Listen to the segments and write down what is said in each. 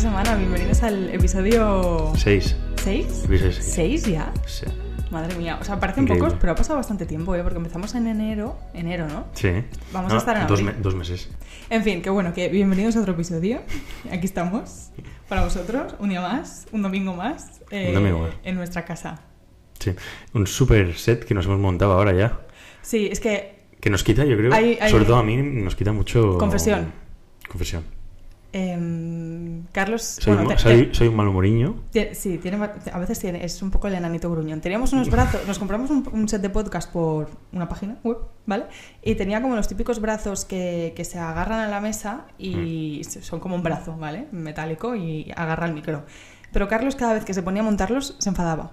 semana. Bienvenidos al episodio 6. 6. Episodio seis. ¿6 ya? Sí. Madre mía. O sea, parecen Increíble. pocos, pero ha pasado bastante tiempo, ¿eh? Porque empezamos en enero. Enero, ¿no? Sí. Vamos a estar en dos, abril. me- dos meses. En fin, que bueno, que bienvenidos a otro episodio. Aquí estamos para vosotros, un día más, un domingo más, eh, Un domingo más. en nuestra casa. Sí. Un super set que nos hemos montado ahora ya. Sí, es que Que nos quita, yo creo, Hay- hay- sobre todo a mí, nos quita mucho... Confesión. Confesión. Em, Carlos, Soy, bueno, un- te- soy, te- soy un malhumoriño. Tie- Sí, tiene, a veces tiene, es un poco el enanito gruñón. Teníamos unos brazos, nos compramos un, un set de podcast por una página web, ¿vale? Y tenía como los típicos brazos que, que se agarran a la mesa y Mm. son como un brazo, ¿vale? Metálico y agarra el micro. Pero Carlos cada vez que se ponía a montarlos se enfadaba.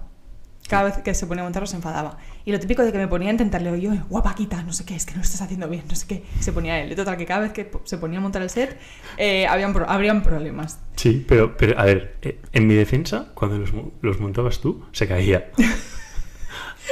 Cada vez que se ponía a montarlos se enfadaba. Y lo típico de que me ponía a intentarle, oye, oye, guapa, quita, no sé qué, es que no lo estás haciendo bien, no sé qué. Se ponía él. Y total, que cada vez que se ponía a montar el set, eh, habían, pro- habrían problemas. Sí, pero, pero a ver, eh, en mi defensa, cuando los, los montabas tú, se caía.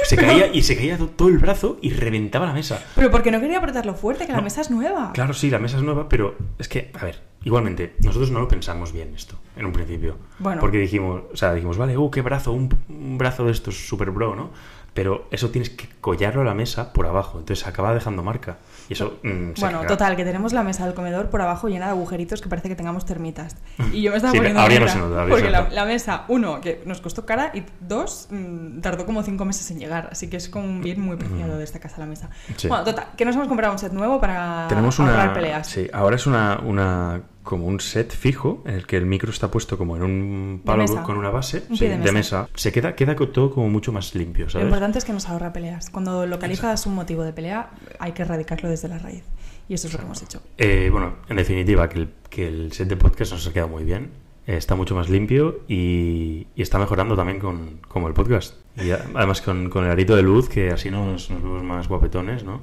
Se caía y se caía to- todo el brazo y reventaba la mesa. Pero porque no quería apretarlo fuerte, que la mesa es nueva. Claro, sí, la mesa es nueva, pero es que, a ver, igualmente, nosotros no lo pensamos bien esto, en un principio. Bueno. Porque dijimos, o sea, dijimos, vale, uh, qué brazo, un, un brazo de estos super bro, ¿no? Pero eso tienes que collarlo a la mesa por abajo, entonces acaba dejando marca. Y eso, mm, se Bueno, caga. total, que tenemos la mesa del comedor por abajo llena de agujeritos que parece que tengamos termitas. Y yo me estaba Sí, poniendo ahora no se nota, Porque se la, nota. la mesa, uno, que nos costó cara y dos, mm, tardó como cinco meses en llegar. Así que es como un bien muy preciado de esta casa la mesa. Sí. Bueno, total, que nos hemos comprado un set nuevo para Tenemos ahorrar una. peleas. Sí, ahora es una, una. Como un set fijo en el que el micro está puesto como en un palo con una base Un sí, pie de de, mesa. Se queda, queda todo como mucho más limpio, Lo importante es que nos ahorra peleas. Cuando localizas un motivo de pelea, hay que erradicarlo desde la raíz. Y eso es lo que hemos hecho. Eh, bueno, en definitiva, que el, que el set de podcast nos ha quedado muy bien. eh, está mucho más limpio y, y está mejorando también con como el podcast. Y además con, con el arito de luz, que así nos, nos vemos más guapetones, ¿no?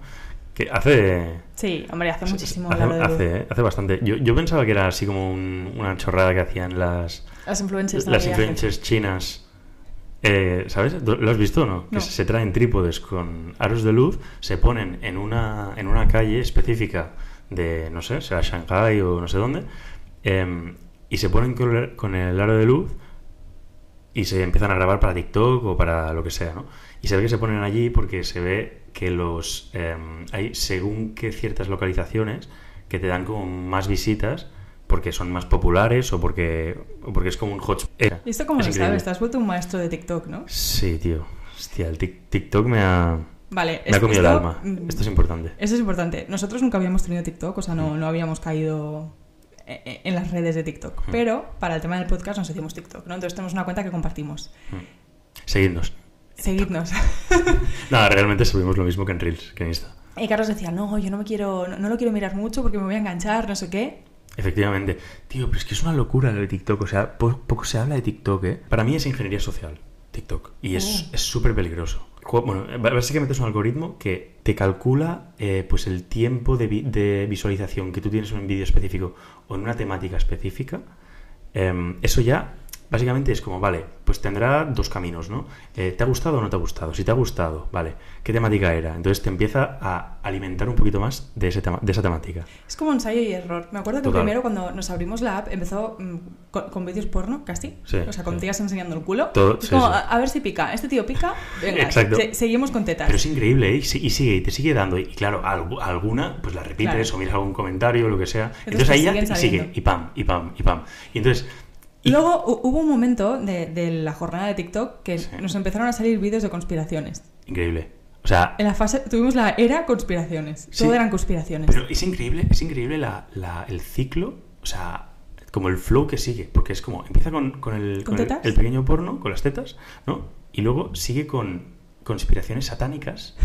Que hace... Sí, hombre, hace muchísimo hace, de hace, hace bastante. Yo, yo pensaba que era así como un- una chorrada que hacían las, Las influencers las influencers chinas. Eh, ¿Sabes? ¿Lo has visto o no? Que se traen trípodes con aros de luz, se ponen en una, en una calle específica de, no sé, será Shanghai o no sé dónde, em, y se ponen con el, con el aro de luz y se empiezan a grabar para TikTok o para lo que sea, ¿no? Y se ve que se ponen allí porque se ve que los em, hay según que ciertas localizaciones que te dan como más visitas porque son más populares o porque, o porque es como un hotspot. Eh, ¿Y esto cómo es lo sabes? Te has vuelto un maestro de TikTok, ¿no? Sí, tío. Hostia, el TikTok me ha, Vale. me ha comido el esto, alma. mm, Esto es importante. Eso es importante. Nosotros nunca habíamos tenido TikTok, o sea, no, no habíamos caído e- e- en las redes de TikTok. Mm. Pero para el tema del podcast nos hicimos TikTok, ¿no? Entonces tenemos una cuenta que compartimos. Seguidnos. Seguidnos. Nada, realmente subimos lo mismo que en Reels, que en Insta. y Carlos decía, no, yo no me quiero, no, no lo quiero mirar mucho porque me voy a enganchar, no sé qué. Efectivamente. Tío, pero es que es una locura lo de TikTok. O sea, po- poco se habla de TikTok, ¿eh? Para mí es ingeniería social, TikTok. Y es Oh. es súper peligroso. Bueno, básicamente es un algoritmo que te calcula eh, pues el tiempo de, vi- de visualización que tú tienes en un vídeo específico o en una temática específica. Em, eso ya, básicamente es como, vale, pues tendrá dos caminos, ¿no? Eh, ¿Te ha gustado o no te ha gustado? Si te ha gustado, vale, ¿qué temática era? Entonces te empieza a alimentar un poquito más de, ese tema- de esa temática. Es como ensayo y error. Me acuerdo que Total. primero cuando nos abrimos la app empezó mm, con, con vídeos porno, casi. Sí, o sea, con sí. tías enseñando el culo. Todo- es sí, como. A, a ver si pica. Este tío pica. Venga, Exacto. se- seguimos con tetas. Pero es increíble, ¿eh? Y, si- y sigue, y te sigue dando. Y claro, algu- alguna, pues la repites Claro. o miras algún comentario lo que sea. Entonces Entonces, ahí ya sigue, y pam, y pam, y pam. Y entonces. Y- Luego hu- hubo un momento de, de la jornada de TikTok que Sí. nos empezaron a salir vídeos de conspiraciones. Increíble. O sea, En la fase tuvimos la era conspiraciones. Sí. Todo eran conspiraciones. pero es increíble, es increíble la, la- el ciclo, o sea, como el flow que sigue. Porque es como, empieza con, con el, ¿Con con el- tetas? el pequeño porno, con las tetas, ¿no? Y luego sigue con conspiraciones satánicas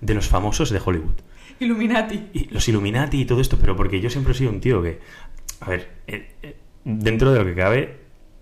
de los famosos de Hollywood. Illuminati. y los Illuminati y todo esto, pero porque yo siempre he sido un tío que, a ver, eh, eh, dentro de lo que cabe,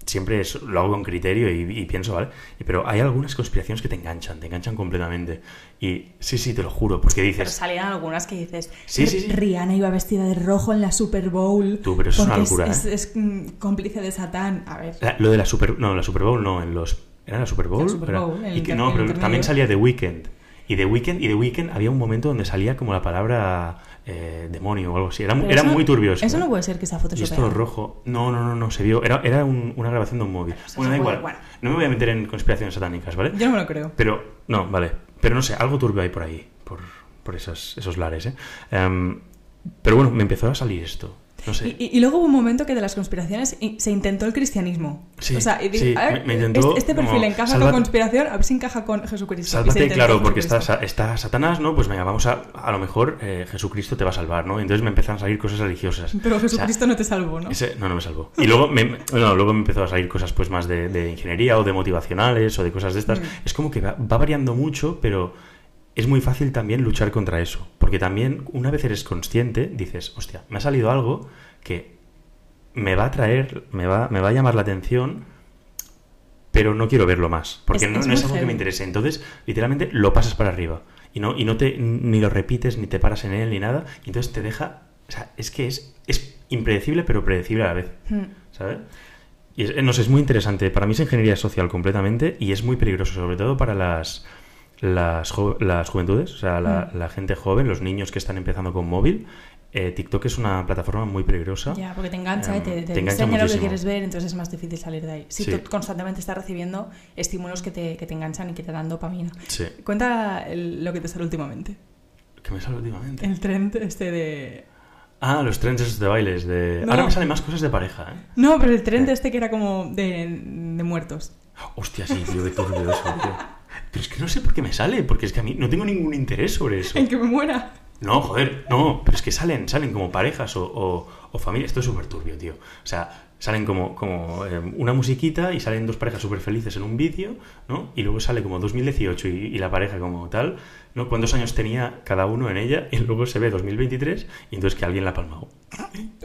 siempre es- lo hago con criterio y, y pienso, ¿vale? Pero hay algunas conspiraciones que te enganchan, te enganchan completamente. Y sí, sí, te lo juro, porque Pero dices, salían algunas que dices. Sí, sí, sí. Rihanna iba vestida de rojo en la Super Bowl. Tú, pero eso es una locura, Es, ¿eh? es, mm, cómplice de Satán. A ver. la- lo de la Super, no, la Super Bowl no, en los, ¿era la Super Bowl? La Super Era- Bowl, el y que, no, pero también salía The Weeknd. Y de Weekend, y de Weekend había un momento donde salía como la palabra eh, demonio o algo así. Era, era eso- muy turbio eso. ¿eh? no puede ser que esa foto se esto rojo. No, no, no, no, se vio. Era, era un- una grabación de un móvil. bueno, da se puede- igual. bueno. No me voy a meter en conspiraciones satánicas, ¿vale? Yo no me lo creo. Pero, no, vale. Pero no sé, algo turbio hay por ahí, por, por esos, esos lares, ¿eh? Em, pero bueno, me empezó a salir esto. No sé. Y, luego hubo un momento que de las conspiraciones se intentó el cristianismo. Sí, o sea, y sí, a ver, me- me intentó este, este perfil encaja con conspiración, a ver si encaja con Jesucristo. Sálvate, claro, porque está, está Satanás, ¿no? Pues venga, vamos a. A lo mejor eh, Jesucristo te va a salvar, ¿no? Entonces me empezaron a salir cosas religiosas. Pero O sea, Jesucristo no te salvó, ¿no? Ese- no, no me salvó. Y luego me, no, luego me empezó a salir cosas pues más de, de ingeniería o de motivacionales o de cosas de estas. Mm. Es como que va, va variando mucho, pero es muy fácil también luchar contra eso. Porque también, una vez eres consciente, dices, hostia, me ha salido algo que me va a traer, me va, me va a llamar la atención, pero no quiero verlo más. Porque Es- no, es no es muy algo que me interese. Entonces, literalmente lo pasas para arriba. Y no, y no te ni lo repites, ni te paras en él, ni nada. Y entonces te deja. O sea, es que es, es impredecible, pero predecible a la vez. Hmm. ¿Sabes? Y es, no sé, es muy interesante. Para mí es ingeniería social completamente y es muy peligroso, sobre todo para las, las, jo- las juventudes, o sea, la, Mm. la gente joven, los niños que están empezando con móvil. Eh, TikTok es una plataforma muy peligrosa. Ya, porque te engancha y te, te te engancha enseña lo que quieres ver, entonces es más difícil salir de ahí. Si Sí. tú constantemente estás recibiendo estímulos que te, que te enganchan y que te dan dopamina. Sí. Cuenta el- lo que te sale últimamente. ¿Qué me sale últimamente? El trend este de... Ah, los trends esos de bailes. De... No. Ahora me salen más cosas de pareja, ¿eh? No, pero el trend ¿Qué? este que era como de, de muertos. Hostia, sí, tío, eso, tío. Pero es que no sé por qué me sale, porque es que a mí no tengo ningún interés sobre eso. En que me muera. No, joder, no, pero es que salen, salen como parejas o, o, o familias. Esto es súper turbio, tío. O sea, salen como, como eh, una musiquita y salen dos parejas súper felices en un vídeo, ¿no? Y luego sale como 2018 y, y la pareja como tal, ¿no? ¿Cuántos años tenía cada uno en ella? Y luego se ve 2023 y entonces que alguien la ha palmado.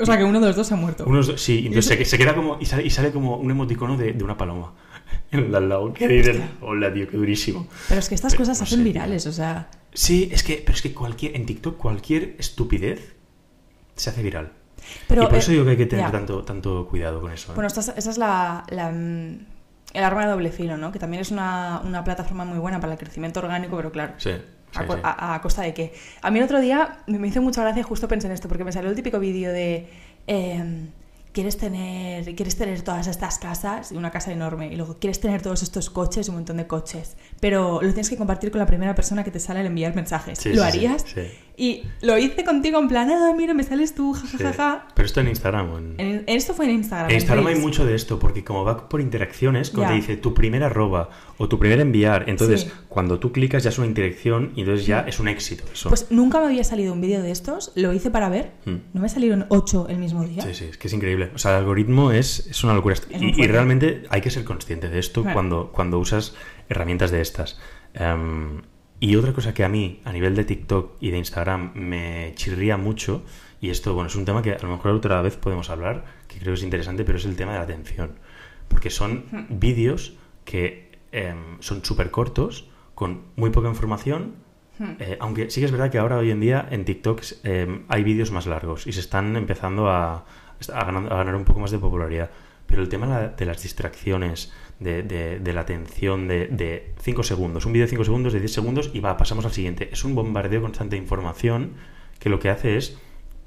O sea, que uno de los dos ha muerto. Unos sí, entonces se, se queda como. Y sale, y sale como un emoticono de, de una paloma. En al lado. Que dices, hola, tío, qué durísimo. Pero es que estas Pero cosas se no hacen sé, virales, o sea... Sí, es que, pero es que cualquier, en TikTok cualquier estupidez se hace viral. Pero, y por eh, eso digo que hay que tener ya. tanto, tanto cuidado con eso. ¿eh? Bueno, esta es- esa es la, la, mm, el arma de doble filo, ¿no? Que también es una, una plataforma muy buena para el crecimiento orgánico, pero claro, sí, sí, a, co- sí. a- a costa de que... A mí el otro día me me hizo mucha gracia, justo pensé en esto, porque me salió el típico vídeo de... eh, ¿Quieres tener, quieres tener todas estas casas y una casa enorme y luego quieres tener todos estos coches un montón de coches, pero lo tienes que compartir con la primera persona que te sale al enviar mensajes. Sí, ¿Lo sí, harías? sí. Y lo hice contigo en plan, ah, mira, me sales tú, Sí. jajajaja. Pero esto en Instagram. o En, En- esto fue en Instagram. en Instagram hay mucho de esto, porque como va por interacciones, como Ya. te dice tu primer arroba o tu primer enviar, entonces Sí. cuando tú clicas ya es una interacción y entonces ya es un éxito eso. Pues nunca me había salido un vídeo de estos, lo hice para ver, Mm. no me salieron ocho el mismo día. Sí, sí, es que es increíble. O sea, el algoritmo es, es una locura. Es Y, realmente hay que ser consciente de esto Claro. cuando, cuando usas herramientas de estas. Em, y otra cosa que a mí, a nivel de TikTok y de Instagram, me chirría mucho, y esto, bueno, es un tema que a lo mejor otra vez podemos hablar, que creo que es interesante, pero es el tema de la atención. Porque son Hmm. vídeos que em, son súper cortos, con muy poca información, Hmm. eh, aunque sí que es verdad que ahora hoy en día en TikTok eh, hay vídeos más largos y se están empezando a, a ganar, a ganar un poco más de popularidad. Pero el tema de las distracciones, de, de- de la atención de 5 segundos, un vídeo de 5 segundos, de 10 segundos y va, pasamos al siguiente. Es un bombardeo constante de información que lo que hace es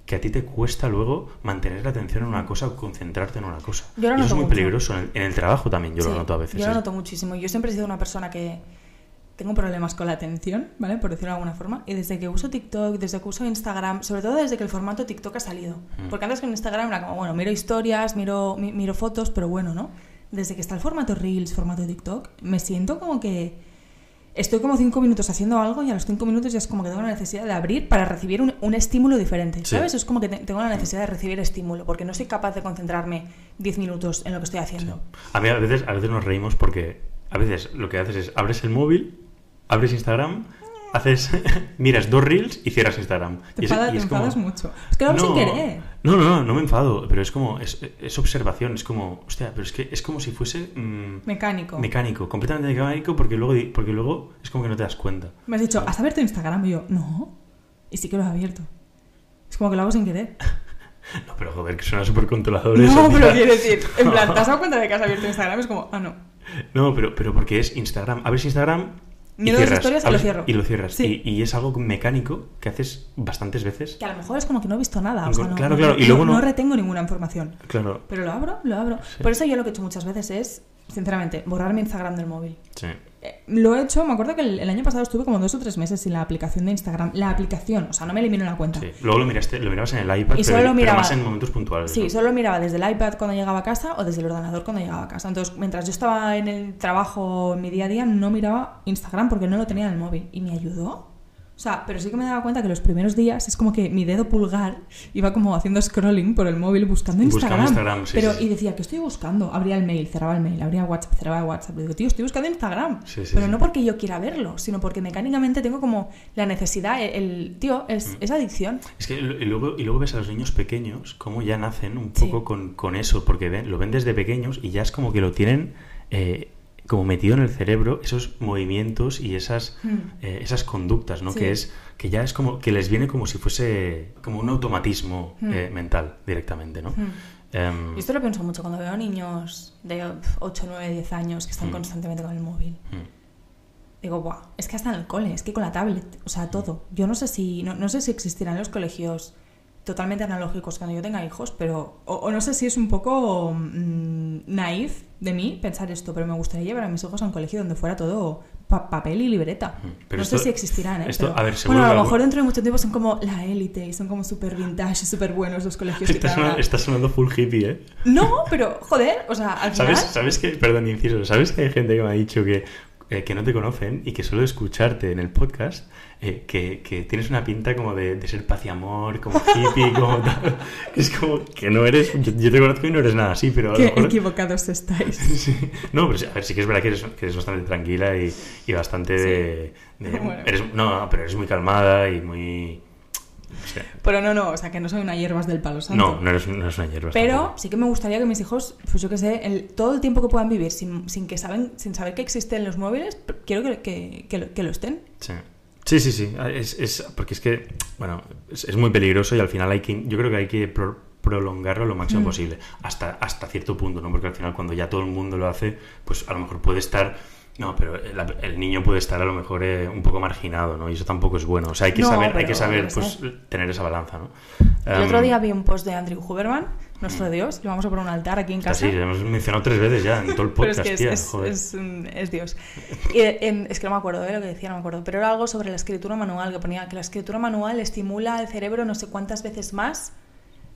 que a ti te cuesta luego mantener la atención en una cosa o concentrarte en una cosa. Yo lo y eso es muy mucho. peligroso. En el, en el trabajo también yo lo noto a veces. Yo lo ¿eh? noto muchísimo. Yo siempre he sido una persona que tengo problemas con la atención, ¿vale? Por decirlo de alguna forma. Y desde que uso TikTok, desde que uso Instagram, sobre todo desde que el formato TikTok ha salido. Mm. Porque antes con Instagram era como, bueno, miro historias, miro, mi- miro fotos, pero bueno, ¿no? Desde que está el formato Reels, formato TikTok, me siento como que estoy como cinco minutos haciendo algo y a los cinco minutos ya es como que tengo la necesidad de abrir para recibir un, un estímulo diferente, Sí. ¿sabes? Es como que te- tengo la necesidad de recibir estímulo porque no soy capaz de concentrarme diez minutos en lo que estoy haciendo. A mí a veces, a veces nos reímos porque a veces lo que haces es abres el móvil, abres Instagram, haces miras dos reels y cierras Instagram. Te, y es, enfada- y te es como- enfadas mucho. Es que lo hago sin querer. No, no, no, no me enfado, pero es como, es, es observación, es como, hostia, pero es que es como si fuese mm, Mecánico. mecánico, completamente mecánico porque luego, porque luego es como que no te das cuenta. Me has dicho, ¿has abierto Instagram? Y yo, no. Y sí que lo he abierto. Es como que lo hago sin querer. No, pero joder, que suena súper controlador No, pero quiero decir, en plan, ¿te has dado cuenta de que has abierto Instagram? Es como, ah, no. No, pero, pero porque es Instagram. Abres Instagram Miro dos historias y lo cierro. Y lo cierras. Sí. Y, y es algo mecánico que haces bastantes veces. Que a lo mejor es como que no he visto nada. o sea, no, Claro, no- claro, y no- luego no- no retengo ninguna información. Claro. Pero lo abro, lo abro. Sí. Por eso yo lo que he hecho muchas veces es, sinceramente, borrar mi Instagram del móvil. Sí. Eh, Lo he hecho, me acuerdo que el, el año pasado estuve como dos o tres meses sin la aplicación de Instagram. La aplicación, o sea, no me elimino la cuenta. sí. Luego lo miraste, lo mirabas en el iPad, Y pero, solo pero miraba- más en momentos puntuales. Sí, ¿no? solo miraba desde el iPad cuando llegaba a casa o desde el ordenador cuando llegaba a casa. Entonces, mientras yo estaba en el trabajo, en mi día a día, no miraba Instagram porque no lo tenía en el móvil. Y me ayudó. O sea, pero sí que me daba cuenta que los primeros días es como que mi dedo pulgar iba como haciendo scrolling por el móvil buscando Buscando Instagram. Instagram, sí, pero, sí, y decía, ¿qué estoy buscando? Abría el mail, cerraba el mail, abría WhatsApp, cerraba el WhatsApp. Digo, tío, estoy buscando Instagram. Sí, sí, pero no porque yo quiera verlo, sino porque mecánicamente tengo como la necesidad, el, el- tío, Mm. es, es adicción. Es que y luego, y luego ves a los niños pequeños cómo ya nacen un poco con, con eso, porque ven, lo ven desde pequeños y ya es como que lo tienen eh, como metido en el cerebro, esos movimientos y esas, Hmm. eh, esas conductas, ¿no? Sí. Que es que ya es como que les viene como si fuese como un automatismo Hmm. eh, mental directamente, ¿no? Hmm. Y esto lo pienso mucho cuando veo niños de 8, 9, 10 años que están Mm. constantemente con el móvil. mm, Digo, Buah, es que hasta en el cole, es que con la tablet, o sea, todo. Yo no sé si no, no sé si existirán los colegios totalmente analógicos cuando yo tenga hijos, pero o, o no sé si es un poco mm, naif de mí pensar esto, pero me gustaría llevar a mis hijos a un colegio donde fuera todo pa- papel y libreta. Pero no esto- sé si existirán, ¿eh? esto, Pero- a ver, seguro bueno, a lo mejor dentro de mucho tiempo son como la élite y son como súper vintage y súper buenos los colegios Está sonando, hagan- está sonando full hippie, ¿eh? No, pero joder, o sea, al final... ¿Sabes, ¿Sabes que, perdón, inciso, ¿sabes que hay gente que me ha dicho que, eh, que no te conocen y que solo escucharte en el podcast, eh, que, que tienes una pinta como de, de ser paz y amor, como hippie, como tal? Es como que no eres, yo, yo te conozco y no eres nada así, pero Qué mejor... equivocados estáis. Sí. No, pero sí, a ver, sí que es verdad que eres, que eres bastante tranquila y, y bastante de... de- Bueno. eres, no, pero eres muy calmada y muy... o sea, Pero no, no, o sea, que no soy una hierbas del palo santo. no, no eres, no eres una hierba. Pero tampoco. sí que me gustaría que mis hijos, pues yo qué sé, el- todo el tiempo que puedan vivir sin, sin que saben, sin saber que existen los móviles, quiero que, que- que lo, que lo estén. Sí. Sí, sí, sí. Es, es- porque es que, bueno, es, es muy peligroso y al final hay que, yo creo que hay que pro- prolongarlo lo máximo Mm. posible, hasta, hasta cierto punto, ¿no? Porque al final cuando ya todo el mundo lo hace, pues a lo mejor puede estar, no, pero el, el niño puede estar a lo mejor eh, un poco marginado, ¿no? Y eso tampoco es bueno. O sea, hay que No, saber, hay que saber, pues, tener esa balanza, ¿no? El Em, otro día vi un post de Andrew Huberman, nuestro dios, le vamos a poner un altar aquí en casa. así, lo hemos mencionado tres veces ya en todo el Pero podcast, es que es, es- joder. es es Dios. Y, eh, em, es que no me acuerdo de lo que decía, no me acuerdo. Pero era algo sobre la escritura manual, que ponía que la escritura manual estimula el cerebro no sé cuántas veces más.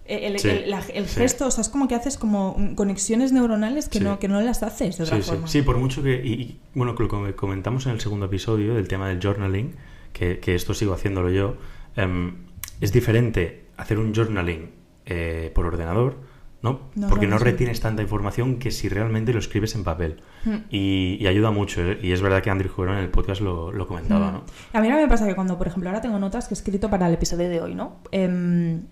eh, El, Sí, el- la- el sí. gesto, o sea, es como que haces como conexiones neuronales que, Sí. no, que no las haces de otra Sí, sí. forma. Sí, por mucho que. Y, y, bueno, que lo que comentamos en el segundo episodio del tema del journaling, que, que esto sigo haciéndolo yo, em, es diferente hacer un journaling eh, por ordenador, ¿no? Porque no retienes tanta información que si realmente lo escribes en papel. Mm. Y, y ayuda mucho, ¿eh? Y es verdad que Andrew Huberman en el podcast lo, lo comentaba, Mm. ¿no? A mí ahora me pasa que cuando, por ejemplo, ahora tengo notas que he escrito para el episodio de hoy, ¿no? Em,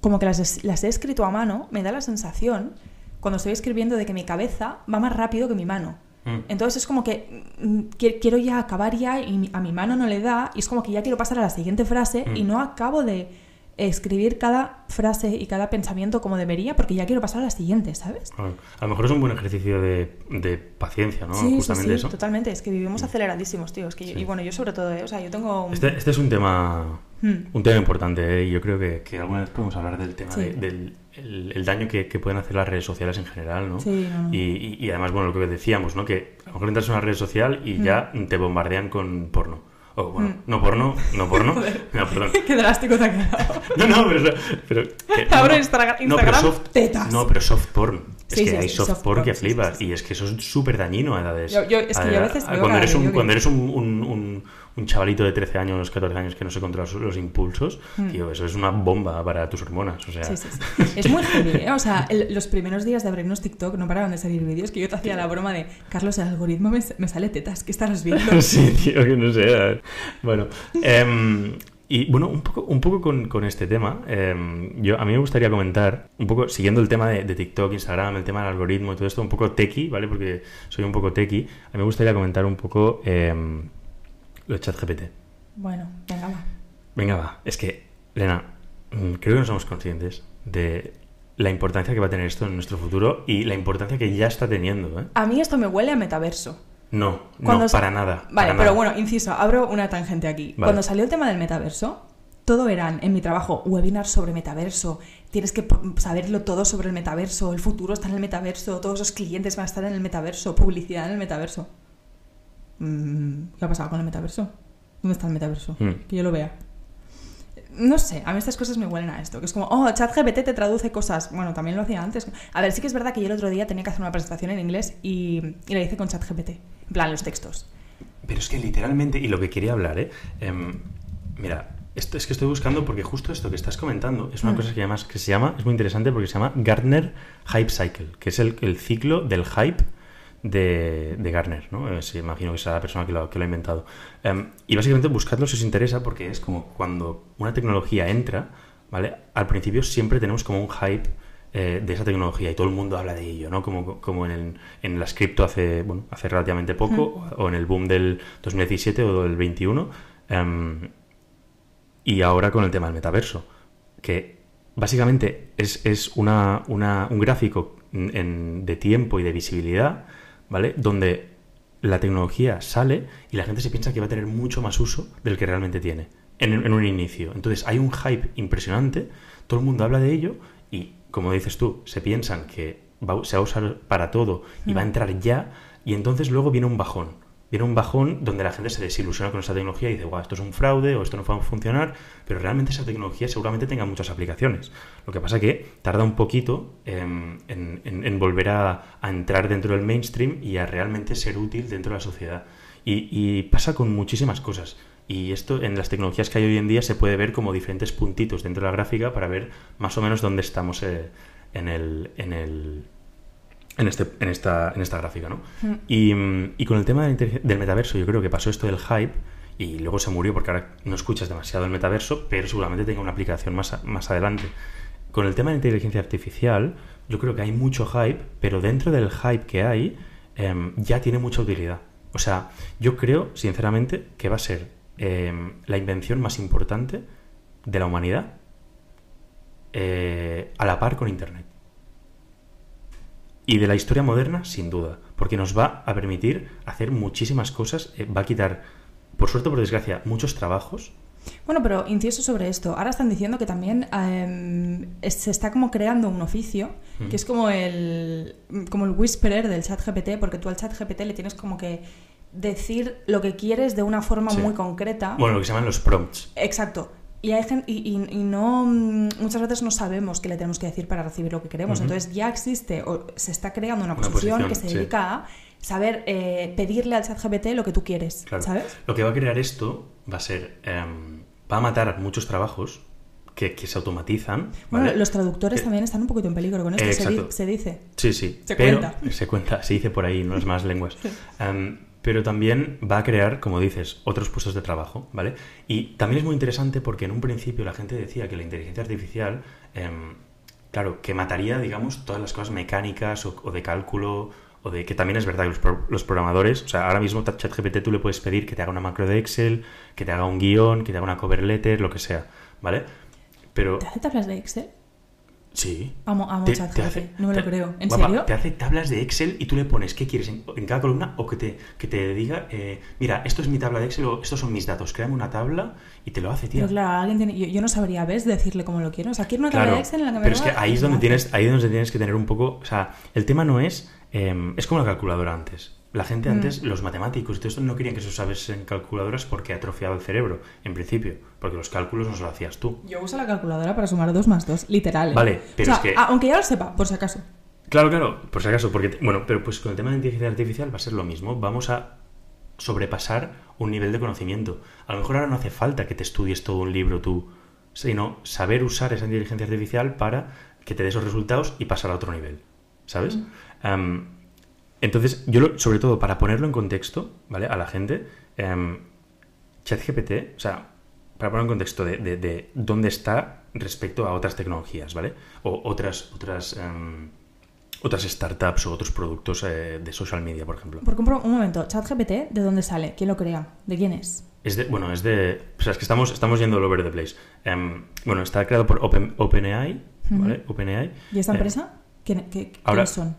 como que las, he escrito a mano, me da la sensación, cuando estoy escribiendo, de que mi cabeza va más rápido que mi mano. Mm. Entonces es como que mm, qui- quiero ya acabar ya y a mi mano no le da y es como que ya quiero pasar a la siguiente frase Mm. y no acabo de escribir cada frase y cada pensamiento como debería porque ya quiero pasar a la siguiente, ¿sabes? Bueno, a lo mejor es un buen ejercicio de, de paciencia, ¿no? sí, sí, Justamente sí, eso. Mm. totalmente. Es que vivimos aceleradísimos, tío. Es que yo- Sí. y bueno, yo sobre todo, ¿eh? o sea, yo tengo un... Este, este es un tema Hmm. un tema importante ¿eh? y yo creo que, que alguna vez podemos hablar del tema de- del el, el daño que, que pueden hacer las redes sociales en general, ¿no? Sí, no. Y, y- y además, bueno, lo que decíamos, ¿no? Que a lo mejor entras en una red social y Mm. ya te bombardean con porno. O bueno, Mm. no porno, no porno. no, perdón. Qué drástico te ha quedado. No, no, pero... pero que- Abro no. Instagram- No, pero soft, tetas. No, pero soft porn. Es Sí, que sí, hay sí, soft, soft porn que flipas y es que eso es súper dañino a edades. Yo- yo- es que yo a veces veo cuando eres un cuando eres un, un- un- un chavalito de 13 años, 14 años que no se controla los, impulsos, Mm. tío, eso es una bomba para tus hormonas. O sea, Sí, sí, sí. Es muy heavy, ¿eh? O sea, el- los primeros días de abrirnos TikTok no paraban de salir vídeos que yo te hacía la broma de Carlos, el algoritmo me, me sale tetas, ¿qué estarás viendo? sí, tío, que no sé. Bueno, em, y bueno, un poco, un poco con, con este tema, em, yo, a mí me gustaría comentar, un poco siguiendo el tema de, de TikTok, Instagram, el tema del algoritmo y todo esto, un poco techie, ¿vale? Porque soy un poco techie. A mí me gustaría comentar un poco em, lo de ChatGPT. Bueno, venga, va. Venga, va. Es que, Elena, mm, creo que no somos conscientes de la importancia que va a tener esto en nuestro futuro y la importancia que ya está teniendo, ¿eh? A mí esto me huele a metaverso. No, Cuando no, sa- para nada. Vale, para pero nada. bueno, inciso, abro una tangente aquí. Vale. Cuando salió el tema del metaverso, todo eran en mi trabajo webinars sobre metaverso. Tienes que saberlo todo sobre el metaverso. El futuro está en el metaverso. Todos los clientes van a estar en el metaverso. Publicidad en el metaverso. Mm, ¿Qué ha pasado con el metaverso? ¿Dónde está el metaverso? Mm. Que yo lo vea. No sé, a mí estas cosas me huelen a esto, que es como, oh, ChatGPT te traduce cosas. Bueno, también lo hacía antes. A ver, sí que es verdad que yo el otro día tenía que hacer una presentación en inglés y, y la hice con ChatGPT. En plan, los textos. Pero es que literalmente, y lo que quería hablar, ¿eh? Em, mira, esto es que estoy buscando porque justo esto que estás comentando es una Mm. cosa que, que se llama, es muy interesante porque se llama Gartner Hype Cycle, que es el, el ciclo del hype de, de Gartner, ¿no? Eh, sí, imagino que sea la persona que lo, que lo ha inventado. Em, y básicamente buscadlo si os interesa porque es como cuando una tecnología entra, ¿vale? Al principio siempre tenemos como un hype eh, de esa tecnología y todo el mundo habla de ello, ¿no? Como, como en, el- en las cripto hace, bueno, hace relativamente poco, o en el boom del 2017 o del 21, em, y ahora con el tema del metaverso, que básicamente es, es una, una- un gráfico en- de tiempo y de visibilidad, ¿vale? Donde la tecnología sale y la gente se piensa que va a tener mucho más uso del que realmente tiene en, en un inicio. Entonces hay un hype impresionante, todo el mundo habla de ello y, como dices tú, se piensan que va- se va a usar para todo y va a entrar ya y entonces luego viene un bajón. Viene un bajón donde la gente se desilusiona con esa tecnología y dice, guau, esto es un fraude o esto no a funcionar, pero realmente esa tecnología seguramente tenga muchas aplicaciones. Lo que pasa que tarda un poquito en, volver a, entrar dentro del mainstream y a realmente ser útil dentro de la sociedad. Y, pasa con muchísimas cosas. Y esto en las tecnologías que hay hoy en día se puede ver como diferentes puntitos dentro de la gráfica para ver más o menos dónde estamos eh. En el en, este, en, esta, en esta gráfica, ¿no? Mm. Y, y con el tema del, metaverso, yo creo que pasó esto del hype y luego se murió porque ahora no escuchas demasiado el metaverso, pero seguramente tenga una aplicación más, a- más adelante. Con el tema de la inteligencia artificial, yo creo que hay mucho hype, pero dentro del hype que hay, em, ya tiene mucha utilidad. O sea, yo creo, sinceramente, que va a ser em, la invención más importante de la humanidad eh, a la par con Internet. Y de la historia moderna, sin duda, porque nos va a permitir hacer muchísimas cosas, eh, va a quitar, por suerte o por desgracia, muchos trabajos. Bueno, pero inciso sobre esto. Ahora están diciendo que también em, se está como creando un oficio que es como el, como el whisperer del chat GPT, porque tú al chat GPT le tienes como que decir lo que quieres de una forma Sí. muy concreta. Bueno, lo que se llaman los prompts. Exacto. Y, hay gen- y, y- y no mm, muchas veces no sabemos qué le tenemos que decir para recibir lo que queremos. Ujú. Entonces ya existe o se está creando una, Una posición, posición, que se sí. dedica a saber eh, pedirle al chat GPT lo que tú quieres, Claro. ¿sabes? Lo que va a crear esto va a ser. em, va a matar muchos trabajos que, que se automatizan. Bueno, ¿vale? los traductores también están un poquito en peligro con esto, Eh, se, di- se dice. Sí, sí. Se pero, cuenta. Se cuenta, se dice por ahí, no es más lenguas. Em, pero también va a crear, como dices, otros puestos de trabajo, ¿vale? Y también es muy interesante porque en un principio la gente decía que la inteligencia artificial, em, claro, que mataría, digamos, todas las cosas mecánicas o, de cálculo, o de que también es verdad que los, pro- los programadores, o sea, ahora mismo ChatGPT tú le puedes pedir que te haga una macro de Excel, que te haga un guion, que te haga una cover letter, lo que sea, ¿vale? Pero ¿Te tablas de Excel? Sí, Amo, amo te- chat te hace- no me lo creo. ¿En guapa, serio? Te hace tablas de Excel y tú le pones qué quieres en, en cada columna o que te, que te diga, eh, mira, esto es mi tabla de Excel o estos son mis datos, créame una tabla y te lo hace, tío. Pero claro, alguien tiene, yo, yo no sabría, ¿ves? Decirle cómo lo quiero. O sea, quiero una tabla Claro, de Excel en la que me pero es que ahí es donde tienes, ahí es donde tienes que tener un poco, o sea, el tema no es, eh, es como la calculadora antes. La gente Mm. antes, los matemáticos y todo esto no querían que se usase en calculadoras porque atrofiaba el cerebro, en principio, porque los cálculos no los hacías tú. Yo uso la calculadora para sumar 2 más 2, literal. ¿eh? Vale, pero O sea, es que- ah, aunque ya lo sepa, por si acaso. Claro, claro, por si acaso, porque, bueno, pero pues con el tema de inteligencia artificial va a ser lo mismo. Vamos a sobrepasar un nivel de conocimiento. A lo mejor ahora no hace falta que te estudies todo un libro tú, sino saber usar esa inteligencia artificial para que te dé esos resultados y pasar a otro nivel, ¿sabes? Am, entonces, yo lo- sobre todo para ponerlo en contexto, ¿vale? A la gente, em, ChatGPT, o sea, para ponerlo en contexto de, de- de dónde está respecto a otras tecnologías, ¿vale? O otras, otras, em, otras startups o otros productos eh, de social media, por ejemplo. Porque un, momento, ChatGPT, ¿de dónde sale? ¿Quién lo crea? ¿De quién es? Es de, bueno, es de. O sea, es que estamos, estamos yendo all over the place. Em, bueno, está creado por Open, OpenAI, ¿vale? OpenAI. ¿Y esta Eh, empresa? ¿Quién, qué- ahora- ¿Quiénes son?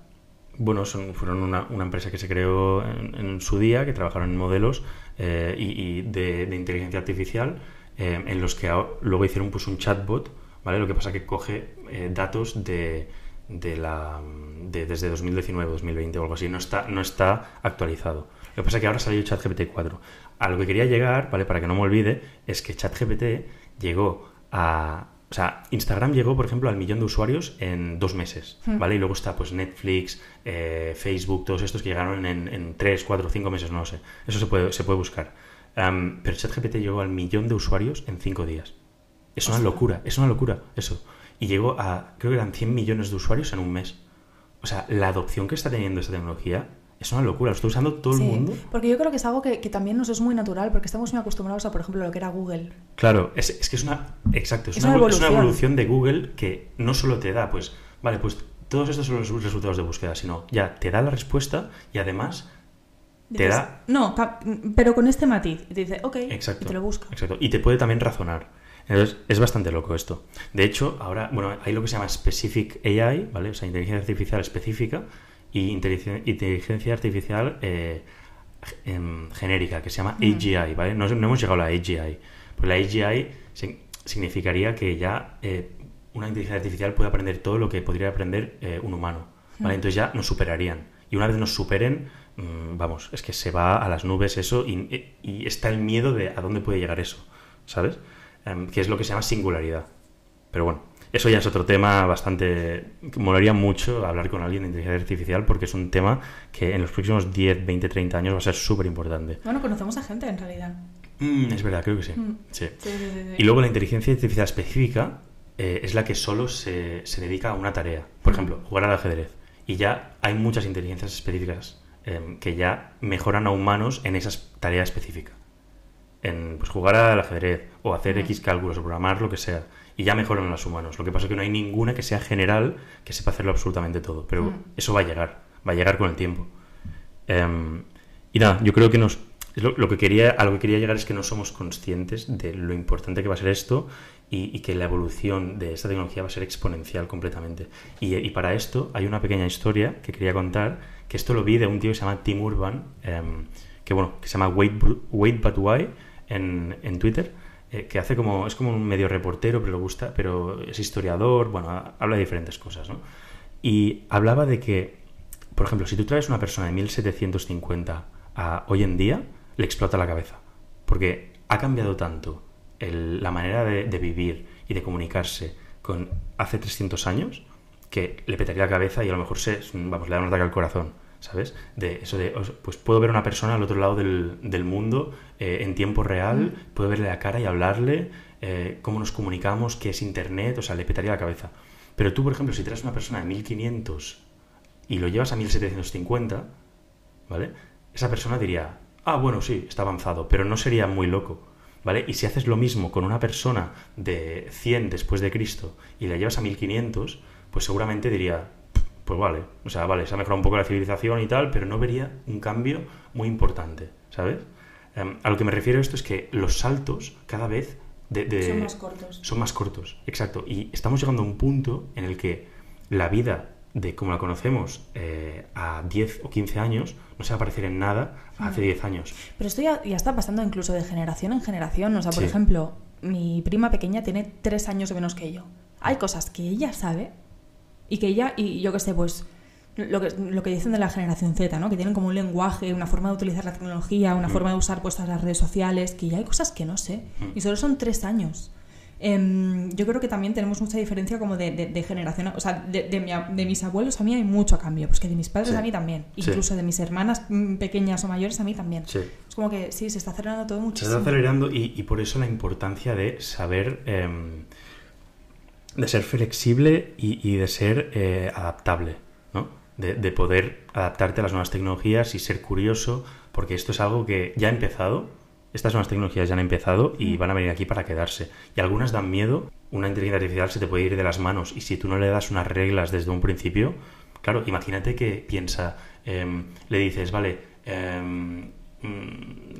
bueno, son, fueron una, una, empresa que se creó en, en, su día, que trabajaron en modelos eh, y, y de, de, inteligencia artificial, eh, en los que luego hicieron pues un chatbot, ¿vale? Lo que pasa que coge eh, datos de, de la de, desde 2019, 2020 o algo así, no está, no está actualizado. Lo que pasa es que ahora salió ChatGPT 4. A lo que quería llegar, ¿vale? Para que no me olvide, es que ChatGPT llegó a o sea, Instagram llegó, por ejemplo, al millón de usuarios en dos meses, ¿vale? Y luego está pues Netflix, eh, Facebook, todos estos que llegaron en, en tres, cuatro, cinco meses, no lo sé. Eso se puede, se puede buscar. Um, pero ChatGPT llegó al millón de usuarios en cinco días. Es una locura, es una locura eso. Y llegó a, creo que eran 100 millones de usuarios en un mes. O sea, la adopción que está teniendo esta tecnología es una locura, lo está usando todo sí, el mundo. Porque yo creo que es algo que, que, también nos es muy natural, porque estamos muy acostumbrados a, por ejemplo, lo que era Google. Claro, es, es que es una. Exacto, es, es, una, una es, una, evolución de Google que no solo te da, pues, vale, pues todos estos son los resultados de búsqueda, sino ya te da la respuesta y además te da. No, pero con este matiz. Y te dice, ok, exacto, y te lo busca. Exacto, y te puede también razonar. Entonces, es bastante loco esto. De hecho, ahora, bueno, hay lo que se llama Specific AI, ¿vale? O sea, inteligencia artificial específica y inteligencia artificial eh, en, genérica, que se llama. AGI, ¿vale? No, no, hemos llegado a la AGI. Pues la AGI significaría que ya eh, una inteligencia artificial puede aprender todo lo que podría aprender eh, un humano, ¿vale? Mm. Entonces ya nos superarían. Y una vez nos superen, vamos, es que se va a las nubes eso y, y, está el miedo de a dónde puede llegar eso, ¿sabes? Um, que es lo que se llama singularidad. Pero bueno, eso ya es otro tema bastante... Molaría mucho hablar con alguien de inteligencia artificial porque es un tema que en los próximos 10, 20, 30 años va a ser súper importante. Bueno, conocemos a gente en realidad. Mm, es verdad, creo que sí. Mm. Sí. Sí, sí, sí, sí. Y luego la inteligencia artificial específica eh, es la que solo se, se, dedica a una tarea. Por ejemplo, jugar al ajedrez. Y ya hay muchas inteligencias específicas eh, que ya mejoran a humanos en esa tarea específica. En pues, jugar al ajedrez o hacer. X cálculos o programar lo que sea y ya mejoran a los humanos. Lo que pasa es que no hay ninguna que sea general que sepa hacerlo absolutamente todo. Pero eso va a llegar, va a llegar con el tiempo. Um, y nada, yo creo que nos, lo, lo, que quería, a lo que quería llegar es que no somos conscientes de lo importante que va a ser esto y, y que la evolución de esta tecnología va a ser exponencial completamente. Y, y, para esto hay una pequeña historia que quería contar, que esto lo vi de un tío que se llama Tim Urban, um, que bueno, que se llama Wait, Wait But Why en, en Twitter eh, que hace como es como un medio reportero pero le gusta pero es historiador bueno habla de diferentes cosas ¿no? y hablaba de que por ejemplo si tú traes una persona de 1750 a hoy en día le explota la cabeza porque ha cambiado tanto el, la manera de, de, vivir y de comunicarse con hace 300 años que le petaría la cabeza y a lo mejor se vamos le da un ataque al corazón ¿sabes? De eso de, pues puedo ver a una persona al otro lado del, del mundo eh, en tiempo real, puedo verle la cara y hablarle, eh, cómo nos comunicamos, qué es Internet, o sea, le petaría la cabeza. Pero tú, por ejemplo, si traes una persona de 1500 y lo llevas a 1750, ¿vale? Esa persona diría, ah, bueno, sí, está avanzado, pero no sería muy loco. ¿Vale? Y si haces lo mismo con una persona de 100 después de Cristo y la llevas a 1500, pues seguramente diría, pues vale, o sea, vale, se ha mejorado un poco la civilización y tal, pero no vería un cambio muy importante, ¿sabes? Um, a lo que me refiero esto es que los saltos cada vez de, de, son más cortos. Son más cortos, exacto. Y estamos llegando a un punto en el que la vida de como la conocemos eh, a 10 o 15 años no se va a parecer en nada a hace 10 años. Pero esto ya, ya, está pasando incluso de generación en generación. O sea, por sí. ejemplo, mi prima pequeña tiene 3 años menos que yo. Hay cosas que ella sabe y que ella, y yo qué sé, pues lo que, lo que dicen de la generación Z, ¿no? Que tienen como un lenguaje, una forma de utilizar la tecnología, una mm. forma de usar pues las redes sociales, que ya hay cosas que no sé. Mm. Y solo son tres años. Eh, yo creo que también tenemos mucha diferencia como de, de, de generación, o sea, de, de, mi, de, mis abuelos a mí hay mucho cambio, pues que de mis padres sí. a mí también, incluso sí. de mis hermanas mm, pequeñas o mayores a mí también. Sí. Es como que sí, se está acelerando todo muchísimo. Se está acelerando y, y por eso la importancia de saber... Eh, de ser flexible y, y de ser eh, adaptable, ¿no? De, de, poder adaptarte a las nuevas tecnologías y ser curioso, porque esto es algo que ya ha empezado, estas nuevas tecnologías ya han empezado y van a venir aquí para quedarse. Y algunas dan miedo, una inteligencia artificial se te puede ir de las manos y si tú no le das unas reglas desde un principio, claro, imagínate que piensa, eh, le dices, vale, eh,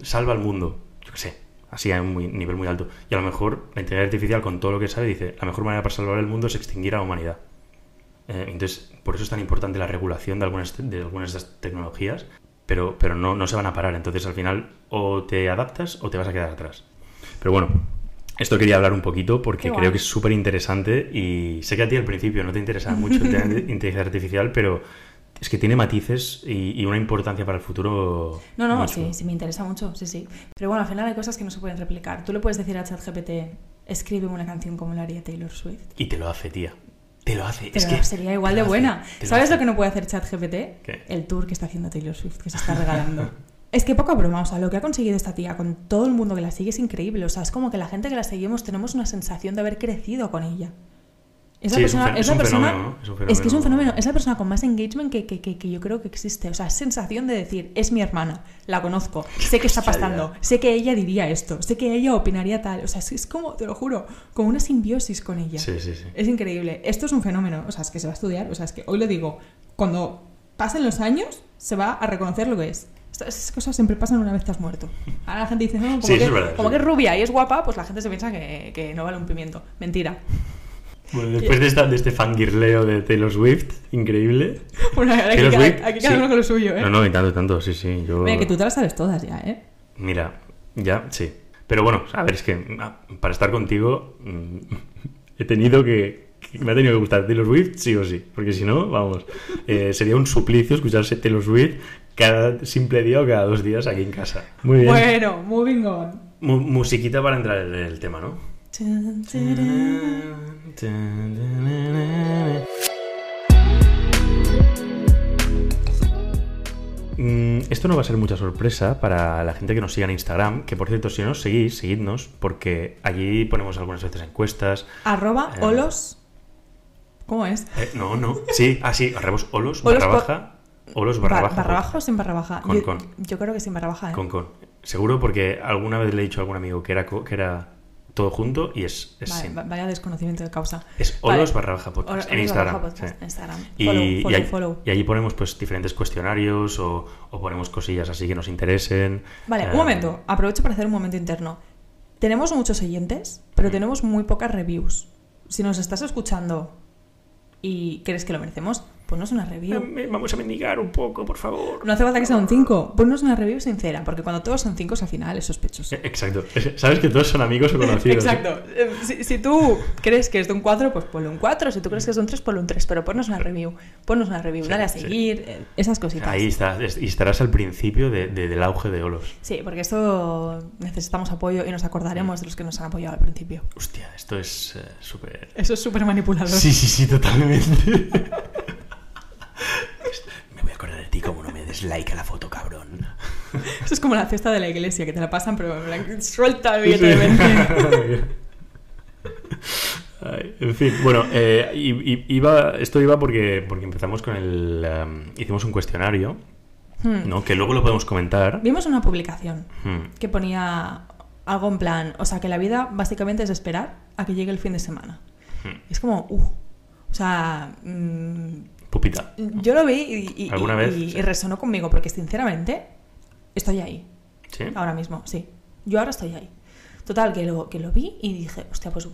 salva al mundo, yo qué sé, así a un muy, nivel muy alto. Y a lo mejor la inteligencia artificial, con todo lo que sabe, dice, la mejor manera para salvar el mundo es extinguir a la humanidad. Eh, entonces, por eso es tan importante la regulación de algunas de, algunas de estas tecnologías, pero, pero no, no se van a parar. Entonces, al final, o te adaptas o te vas a quedar atrás. Pero bueno, esto quería hablar un poquito porque creo que es súper interesante y sé que a ti al principio no te interesa mucho el tema de inteligencia artificial, pero es que tiene matices y, y una importancia para el futuro. No, no, sí, me interesa mucho, sí, sí. Pero bueno, al final hay cosas que no se pueden replicar. Tú le puedes decir a ChatGPT, escríbeme una canción como la haría Taylor Swift. Y te lo hace, tía. Te lo hace. Pero es que sería igual de hace, buena. ¿Sabes lo que no puede hacer ChatGPT? ¿Qué? El tour que está haciendo Taylor Swift, que se está regalando. es que poca broma, o sea, lo que ha conseguido esta tía con todo el mundo que la sigue es increíble. O sea, es como que la gente que la seguimos tenemos una sensación de haber crecido con ella. Es un persona, es es la un persona- fenómeno, ¿no? Es un es que es un fenómeno. es la persona con más engagement que, que- que- que yo creo que existe. O sea, sensación de decir, es mi hermana, la conozco, sé qué está pasando, sé que ella diría esto, sé que ella opinaría tal. O sea, es, como, te lo juro, como una simbiosis con ella. Sí, sí, sí. Es increíble. Esto es un fenómeno. O sea, es que se va a estudiar. O sea, es que hoy lo digo. Cuando pasen los años, se va a reconocer lo que es. Estas esas cosas siempre pasan una vez que has muerto. Ahora la gente dice, no, como, Sí, que, es verdad, como sí. que es rubia y es guapa, pues la gente se piensa que, que no vale un pimiento. Mentira. Bueno, después de, esta, de este fangirleo de Taylor Swift, increíble. Bueno, aquí, cada, Swift, aquí cada sí. uno con lo suyo, ¿eh? No, no, y tanto, y tanto, sí, sí. Yo... Mira, que tú te las sabes todas ya, ¿eh? Mira, ya, sí. Pero bueno, a ver, es que ah, para estar contigo mm, he tenido que, que- Me ha tenido que gustar Taylor Swift sí o sí. Porque si no, vamos, eh, sería un suplicio escucharse Taylor Swift cada simple día o cada dos días aquí en casa. Muy bien. Bueno, moving on. Mu- musiquita para entrar en el tema, ¿no? Mm, Esto no va a ser mucha sorpresa para la gente que nos siga en Instagram, que por cierto, si no os seguís, seguidnos, porque allí ponemos algunas veces encuestas. Arroba Eh. olos. ¿Cómo es? Eh, no, no, sí, ah, sí, arrebos olos, Olos barra baja, olos barra Ba- baja. ¿Barra baja o sin barra baja? Con, yo, con. yo creo que sin barra baja, ¿eh? Con, con. Seguro porque alguna vez le he dicho a algún amigo que era, que era todo junto y es, es Vale, sin. vaya desconocimiento de causa. Es Vale. olos barra baja podcast en Instagram. podcast sí. Instagram. Y, Follow, y follow, ahí- follow. y allí ponemos pues diferentes cuestionarios o, o ponemos cosillas así que nos interesen. Vale, Eh, un momento. Aprovecho para hacer un momento interno. Tenemos muchos oyentes, pero Mm. tenemos muy pocas reviews. Si nos estás escuchando y crees que lo merecemos, ponnos una review. Vamos a mendigar un poco, por favor. No hace falta que sea un 5. Ponnos una review sincera, porque cuando todos son 5 al final es sospechoso. Eh, Exacto. Sabes que todos son amigos o conocidos. Exacto. Eh, Si, si tú crees que es de un 4, pues ponle un 4. Si tú crees que es de un 3, ponle un 3. Pero ponnos una review. Ponnos una review. Sí, Dale a sí. seguir. eh, Esas cositas. Ahí está, y estarás al principio de- de- del auge de Olos. Sí, porque esto necesitamos apoyo y nos acordaremos de los que nos han apoyado al principio. Hostia, esto es eh, súper... Eso es súper manipulador. Sí, sí, sí, totalmente. A de ti como no me des like a la foto, cabrón. Eso es como la fiesta de la iglesia, que te la pasan, pero plan, suelta el billete de 20. Ay, en fin, bueno, eh, iba, esto iba porque, porque empezamos con el... em, hicimos un cuestionario, Hmm. ¿no? Que luego lo podemos comentar. Vimos una publicación Hmm. que ponía algo en plan, o sea, que la vida básicamente es esperar a que llegue el fin de semana. Hmm. Es como, uh, o sea, mm, Pupita. yo lo vi y, y- ¿Alguna y- vez? y- Sí. resonó conmigo, porque sinceramente estoy ahí, ¿Sí? ahora mismo, sí. Yo ahora estoy ahí. Total, que lo, que lo vi y dije, hostia, pues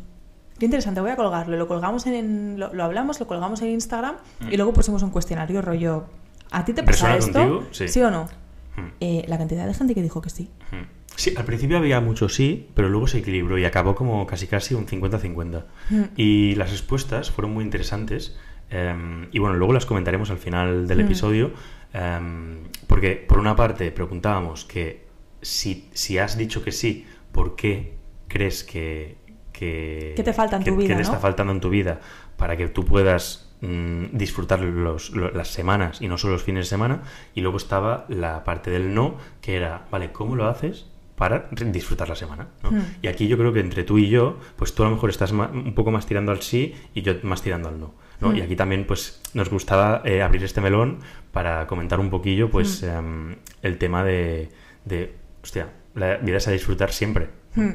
qué interesante, voy a colgarlo. Lo colgamos en, lo, lo hablamos, lo colgamos en Instagram Mm. y luego pusimos un cuestionario rollo, ¿a ti te pasa ¿Resuena esto? contigo? Sí. o no? Hmm. Eh, la cantidad de gente que dijo que sí. Hmm. Sí, al principio había mucho sí, pero luego se equilibró y acabó como casi casi un 50-50. Hmm. Y las respuestas fueron muy interesantes. Em, y bueno, luego las comentaremos al final del Mm. episodio. em, porque por una parte preguntábamos que si, si has dicho que sí, ¿por qué crees que... que ¿Qué te falta en que- tu vida, que te no? está faltando en tu vida para que tú puedas mm, disfrutar los- lo- las semanas y no solo los fines de semana? Y luego estaba la parte del no, que era, vale, ¿cómo lo haces? para disfrutar la semana. ¿no? Hmm. Y aquí yo creo que entre tú y yo, pues tú a lo mejor estás un poco más tirando al sí y yo más tirando al no. ¿No? Y aquí también pues nos gustaba eh, abrir este melón para comentar un poquillo pues em, el tema de, de, hostia, la vida es a disfrutar siempre. Hmm.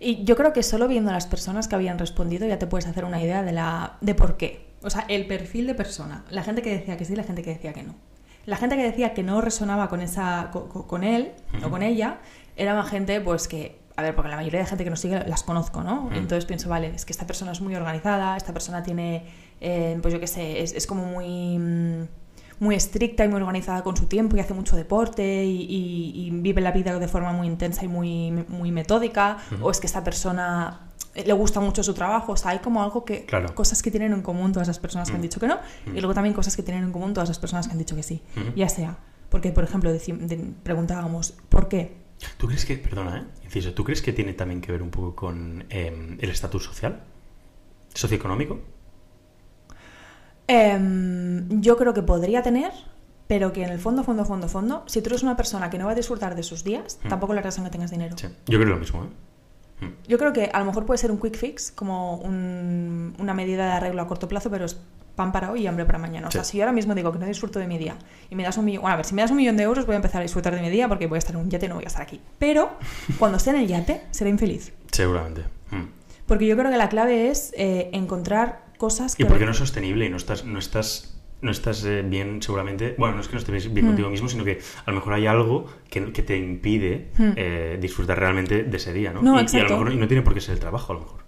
Y yo creo que solo viendo a las personas que habían respondido ya te puedes hacer una idea de, la, de por qué. O sea, el perfil de persona. La gente que decía que sí, la gente que decía que no. La gente que decía que no resonaba con, esa, co- co- con, él o con ella era más gente pues que a ver, porque la mayoría de gente que nos sigue las conozco, ¿no? Mm. Entonces pienso, vale, es que esta persona es muy organizada, esta persona tiene, eh, pues yo qué sé, es, es como muy, mm, muy estricta y muy organizada con su tiempo y hace mucho deporte y, y- y vive la vida de forma muy intensa y muy, muy metódica, o es que esta persona eh, le gusta mucho su trabajo, o sea, hay como algo que, Claro. cosas que tienen en común todas las personas que han Mm. dicho que no, y luego también cosas que tienen en común todas las personas que han dicho que sí, ya sea, porque por ejemplo deci- de- preguntábamos, ¿por qué? ¿Tú crees que, perdona, ¿eh? inciso, ¿tú crees que tiene también que ver un poco con eh, el estatus social? ¿Socioeconómico? Em, yo creo que podría tener, pero que en el fondo, fondo, fondo, fondo, si tú eres una persona que no va a disfrutar de sus días, Mm. tampoco le harás que tengas dinero. Sí. Yo creo lo mismo, ¿eh? Mm. Yo creo que a lo mejor puede ser un quick fix, como un- una medida de arreglo a corto plazo, pero es pan para hoy y hambre para mañana. O sea, Sí. si yo ahora mismo digo que no disfruto de mi día y me das un millón, bueno, a ver, si me das un millón de euros voy a empezar a disfrutar de mi día porque voy a estar en un yate y no voy a estar aquí. Pero cuando esté en el yate seré infeliz. Seguramente. Mm. Porque yo creo que la clave es eh, encontrar cosas que... Y porque no es sostenible y no estás, no estás, no estás eh, bien seguramente, bueno, no es que no estés bien Mm. contigo mismo, sino que a lo mejor hay algo que, que te impide Mm. eh, disfrutar realmente de ese día, ¿no? No, y, y a lo mejor y no tiene por qué ser el trabajo, a lo mejor.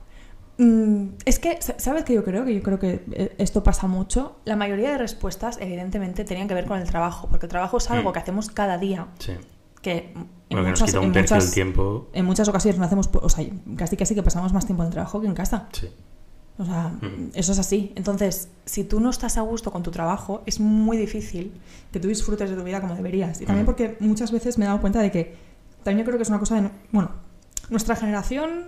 Mm, es que, sa- ¿sabes qué yo creo? Que yo creo que eh, esto pasa mucho. La mayoría de respuestas, evidentemente, tenían que ver con el trabajo, porque el trabajo es algo Mm. que hacemos cada día, Sí. que en, Bueno, que nos muchas, quita un tercio muchas- del tiempo. en muchas ocasiones no hacemos, o sea, casi casi que pasamos más tiempo en el trabajo que en casa. Sí. O sea, Mm. eso es así. Entonces, si tú no estás a gusto con tu trabajo, es muy difícil que tú disfrutes de tu vida como deberías. Y también Mm. porque muchas veces me he dado cuenta de que también yo creo que es una cosa de, bueno, nuestra generación,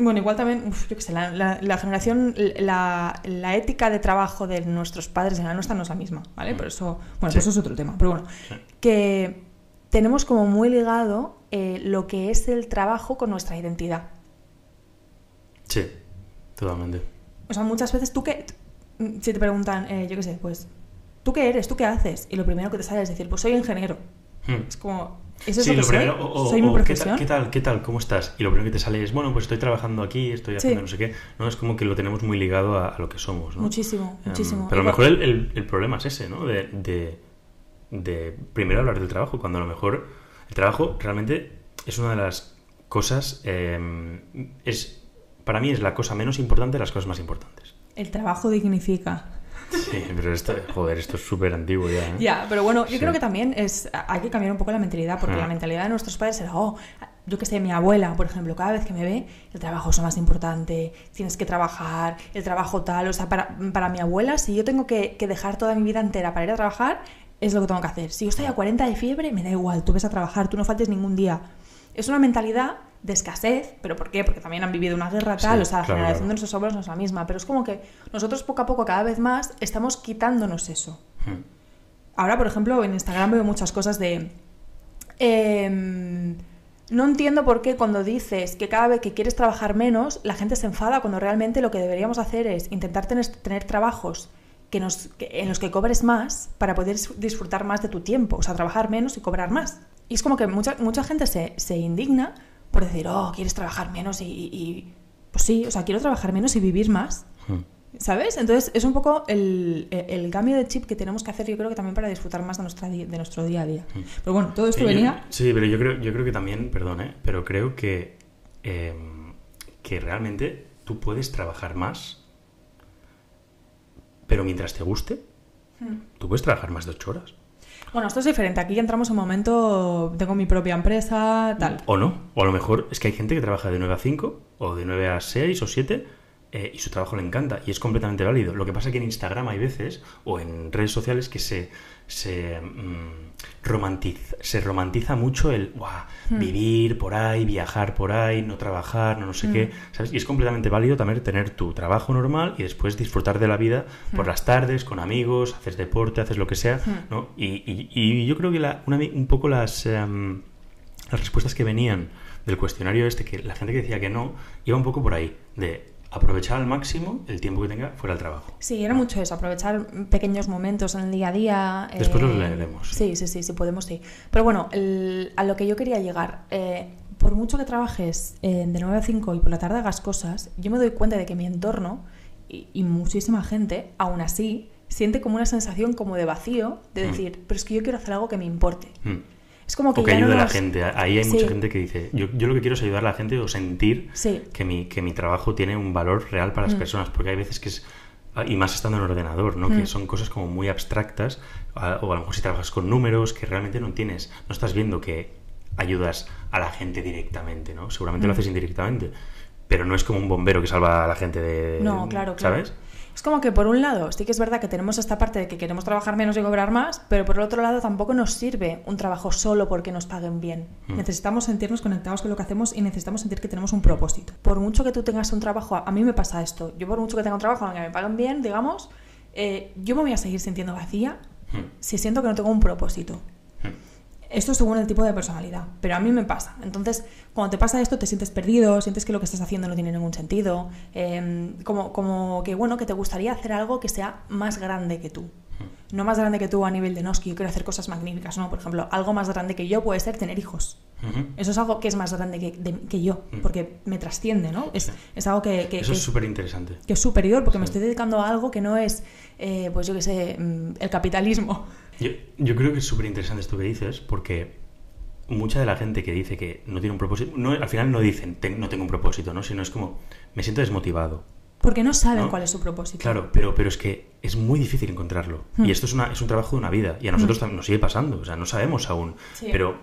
bueno, igual también, uf, yo qué sé, la, la- la generación, la, la ética de trabajo de nuestros padres y la nuestra no es la misma, ¿vale? Mm. Por eso, bueno, Sí. pues eso es otro tema. Pero bueno, Sí. que tenemos como muy ligado eh, lo que es el trabajo con nuestra identidad. Sí, totalmente. O sea, muchas veces tú que. Si te preguntan, eh, yo qué sé, pues. ¿Tú qué eres? ¿Tú qué haces? Y lo primero que te sale es decir, pues soy ingeniero. Mm. Es como. ¿Eso es Sí, lo que lo primero, soy? o, o- ¿Soy mi o, ¿qué, profesión? tal, ¿qué tal? ¿Qué tal? ¿Cómo estás? Y lo primero que te sale es, bueno, pues estoy trabajando aquí, estoy haciendo Sí. no sé qué. No, es como que lo tenemos muy ligado a, a lo que somos, ¿no? Muchísimo, Em, muchísimo. pero a lo mejor el, el- el problema es ese, ¿no? De, de, de primero hablar del trabajo, cuando a lo mejor el trabajo realmente es una de las cosas, em, es para mí es la cosa menos importante de las cosas más importantes. El trabajo dignifica. Sí, pero esto, joder, esto es súper antiguo ya. ¿eh? Ya, pero bueno, yo Sí. creo que también es hay que cambiar un poco la mentalidad, porque Ah. la mentalidad de nuestros padres era, oh, yo que sé, mi abuela, por ejemplo, cada vez que me ve, el trabajo es lo más importante, tienes que trabajar, el trabajo tal, o sea, para, para mi abuela, si yo tengo que, que dejar toda mi vida entera para ir a trabajar, es lo que tengo que hacer. Si yo estoy a 40 de fiebre, me da igual, tú ves a trabajar, tú no faltes ningún día. Es una mentalidad de escasez, pero ¿por qué? Porque también han vivido una guerra tal, Sí, o sea, la claro, generación claro. de nuestros abuelos no es la misma, pero es como que nosotros poco a poco, cada vez más, estamos quitándonos eso. Mm. Ahora, por ejemplo, en Instagram veo muchas cosas de... em, no entiendo por qué cuando dices que cada vez que quieres trabajar menos, la gente se enfada cuando realmente lo que deberíamos hacer es intentar tener, tener trabajos que nos, que- en los que cobres más para poder dis- disfrutar más de tu tiempo, o sea, trabajar menos y cobrar más. Y es como que mucha, mucha gente se, se indigna por decir, oh, quieres trabajar menos y, y- y-". Pues sí, o sea, quiero trabajar menos y vivir más. Mm. ¿Sabes? Entonces es un poco el, el cambio de chip que tenemos que hacer, yo creo que también para disfrutar más de, nuestra, de nuestro día a día. Mm. Pero bueno, todo esto Eh, yo- venía... sí, pero yo creo, yo creo que también, perdón, ¿eh? pero creo que, eh, que realmente tú puedes trabajar más, pero mientras te guste, tú puedes trabajar más de ocho horas. Bueno, esto es diferente. Aquí ya entramos en un momento, tengo mi propia empresa, tal. O no, o a lo mejor es que hay gente que trabaja de 9 a 5, o de 9 a 6 o 7, eh, y su trabajo le encanta, y es completamente válido. Lo que pasa es que en Instagram hay veces, o en redes sociales, que se, se, mm, romantiza, se romantiza mucho el "Buah, Hmm. vivir por ahí, viajar por ahí, no trabajar, no, no sé Hmm. qué, ¿sabes? Y es completamente válido también tener tu trabajo normal y después disfrutar de la vida por Hmm. las tardes, con amigos, haces deporte, haces lo que sea, Hmm. ¿no? Y, y- y yo creo que la- una- un poco las... em, las respuestas que venían del cuestionario este, que la gente que decía que no, iba un poco por ahí, de aprovechar al máximo el tiempo que tenga fuera del trabajo. Sí, era mucho eso, aprovechar pequeños momentos en el día a día. Después los eh, leeremos, sí. Sí, sí, sí, podemos, sí. Pero bueno, el- a lo que yo quería llegar, eh, por mucho que trabajes eh, de 9 a 5 y por la tarde hagas cosas, yo me doy cuenta de que mi entorno y, y muchísima gente, aún así, siente como una sensación como de vacío, de Mm. decir, pero es que yo quiero hacer algo que me importe. Mm. Es como que o que ya no ayude a la nos- gente. Ahí hay Sí. mucha gente que dice, yo, yo lo que quiero es ayudar a la gente o sentir Sí. que, mi, que mi trabajo tiene un valor real para las Mm. personas, porque hay veces que es, y más estando en ordenador, ¿no? Mm. que son cosas como muy abstractas, a- o a lo mejor si trabajas con números que realmente no tienes, no estás viendo que ayudas a la gente directamente, ¿no? Seguramente lo Mm. haces indirectamente, pero no es como un bombero que salva a la gente de... No, claro, claro. ¿Sabes? Es como que por un lado, sí que es verdad que tenemos esta parte de que queremos trabajar menos y cobrar más, pero por el otro lado tampoco nos sirve un trabajo solo porque nos paguen bien. Mm. Necesitamos sentirnos conectados con lo que hacemos y necesitamos sentir que tenemos un propósito. Por mucho que tú tengas un trabajo, a mí me pasa esto, yo por mucho que tenga un trabajo en el que me paguen bien, digamos, eh, yo me voy a seguir sintiendo vacía Mm. si siento que no tengo un propósito. Esto según el tipo de personalidad, pero a mí me pasa. Entonces, cuando te pasa esto, te sientes perdido, sientes que lo que estás haciendo no tiene ningún sentido, eh, como, como que, bueno, que te gustaría hacer algo que sea más grande que tú. No más grande que tú a nivel de, no, es que yo quiero hacer cosas magníficas, no, por ejemplo, algo más grande que yo puede ser tener hijos. Eso es algo que es más grande que, de- que yo, porque me trasciende, ¿no? Es, Sí. es algo que, que- Eso que es súper interesante. que es superior, porque me estoy dedicando a algo que no es, eh, pues yo qué sé, mm, el capitalismo. Yo, yo creo que es súper interesante esto que dices, porque mucha de la gente que dice que no tiene un propósito, no, al final no dicen "Ten- no tengo un propósito, ¿no? sino es como me siento desmotivado. Porque no saben ¿no? cuál es su propósito. Claro, pero, pero es que es muy difícil encontrarlo. Hmm. Y esto es, una, es un trabajo de una vida. Y a nosotros también nos sigue pasando. O sea, no sabemos aún. Sí. Pero,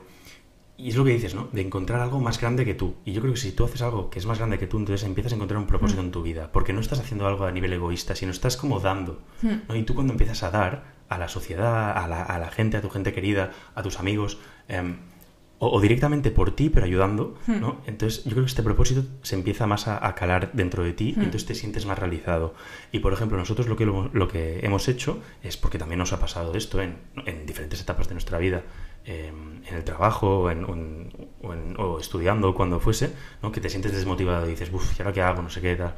y es lo que dices, ¿no? De encontrar algo más grande que tú. Y yo creo que si tú haces algo que es más grande que tú, entonces empiezas a encontrar un propósito Hmm. en tu vida. Porque no estás haciendo algo a nivel egoísta, sino estás como dando. Hmm. ¿no? Y tú cuando empiezas a dar a la sociedad, a la, a la gente, a tu gente querida, a tus amigos, em, o, o directamente por ti, pero ayudando, Hmm. ¿no? Entonces yo creo que este propósito se empieza más a, a calar dentro de ti Hmm. y entonces te sientes más realizado. Y por ejemplo, nosotros lo que, lo, lo que hemos hecho es porque también nos ha pasado esto en, en diferentes etapas de nuestra vida, em, en el trabajo o, en, en- o o estudiando, cuando fuese, ¿no? que te sientes desmotivado y dices, uff, ¿y ahora qué hago? No sé qué tal.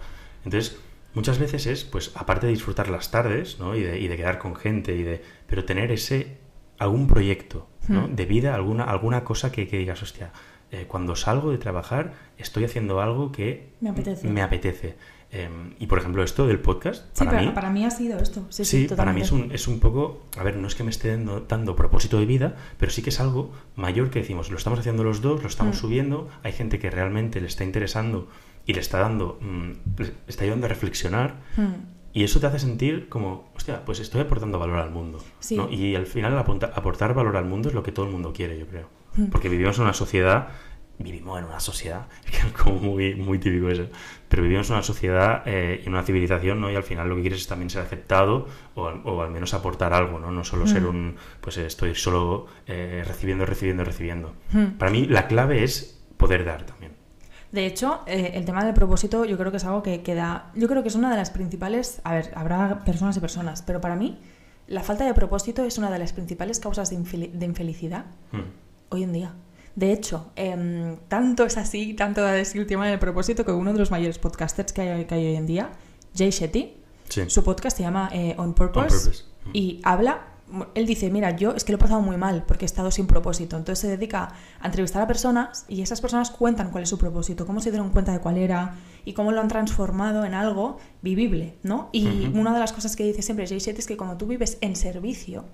Entonces, muchas veces es, pues, aparte de disfrutar las tardes, ¿no? Y de, y de quedar con gente, y de, pero tener ese, algún proyecto, ¿no? Hmm. De vida, alguna, alguna cosa que, que digas, hostia, eh, cuando salgo de trabajar estoy haciendo algo que Me apetece. me apetece. Em, y por ejemplo, esto del podcast, Sí, para mí, para mí ha sido esto. Sí, Sí, sí, para mí es un, es un poco, a ver, no es que me esté dando, dando propósito de vida, pero sí que es algo mayor que decimos, lo estamos haciendo los dos, lo estamos Mm. subiendo, hay gente que realmente le está interesando y le está dando, mm, le está ayudando a reflexionar Hmm. y eso te hace sentir como, hostia, pues estoy aportando valor al mundo. Sí. ¿no? Y al final apunta- aportar valor al mundo es lo que todo el mundo quiere, yo creo. Mm. Porque vivimos en una sociedad, vivimos en una sociedad, que es como muy, muy típico eso, pero vivimos en una sociedad eh, y en una civilización, ¿no? Y al final lo que quieres es también ser aceptado o, al- o al menos aportar algo, ¿no? No solo ser Mm. un, pues eh, estoy solo eh, recibiendo, recibiendo, recibiendo. Hmm. Para mí la clave es poder dar también. De hecho, eh, el tema del propósito yo creo que es algo que queda... Yo creo que es una de las principales... A ver, habrá personas y personas, pero para mí la falta de propósito es una de las principales causas de, infeli- de infelicidad Mm. hoy en día. De hecho, em, tanto es así, tanto es el tema del propósito que uno de los mayores podcasters que hay, que hay hoy en día, Jay Shetty, Sí. su podcast se llama eh, On, Purpose, On Purpose. Mm. y habla, él dice, mira, yo es que lo he pasado muy mal porque he estado sin propósito. Entonces se dedica a entrevistar a personas y esas personas cuentan cuál es su propósito, cómo se dieron cuenta de cuál era y cómo lo han transformado en algo vivible, ¿no? Y una de las cosas que dice siempre Jay Shetty es que cuando tú vives en servicio,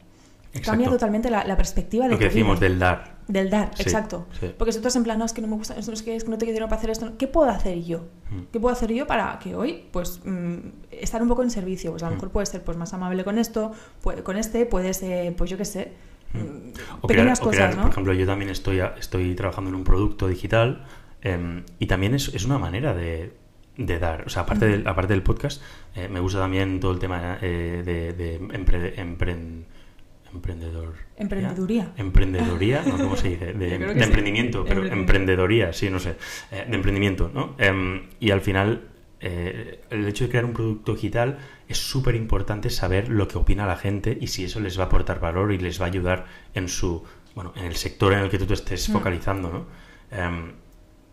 Exacto. cambia totalmente la, la perspectiva de Lo que vida. decimos del dar. Del dar, Sí, exacto. sí. Porque si tú estás en plan, no, es que no me gusta, es que, es que no tengo dinero para hacer esto, ¿qué puedo hacer yo? Mm. ¿Qué puedo hacer yo para que hoy, pues, mm, estar un poco en servicio? Pues a lo Mm. mejor puedes ser pues, más amable con esto, pu- con este, puedes, eh, pues yo qué sé, Mm. O pequeñas crear- o cosas, crear, ¿no? Por ejemplo, yo también estoy, estoy trabajando en un producto digital em, y también es, es una manera de, de dar. O sea, aparte, del, aparte del podcast, eh, me gusta también todo el tema eh, de, de empre- empren- emprendedor. Emprendeduría. ¿ya? Emprendedoría, ¿no? ¿Cómo se dice? De, sí. emprendimiento, pero Emprendimiento. emprendedoría, sí, no sé. Eh, de emprendimiento, ¿no? Em, y al final, eh, el hecho de crear un producto digital es súper importante saber lo que opina la gente y si eso les va a aportar valor y les va a ayudar en su, bueno, en el sector en el que tú te estés Mm. focalizando, ¿no?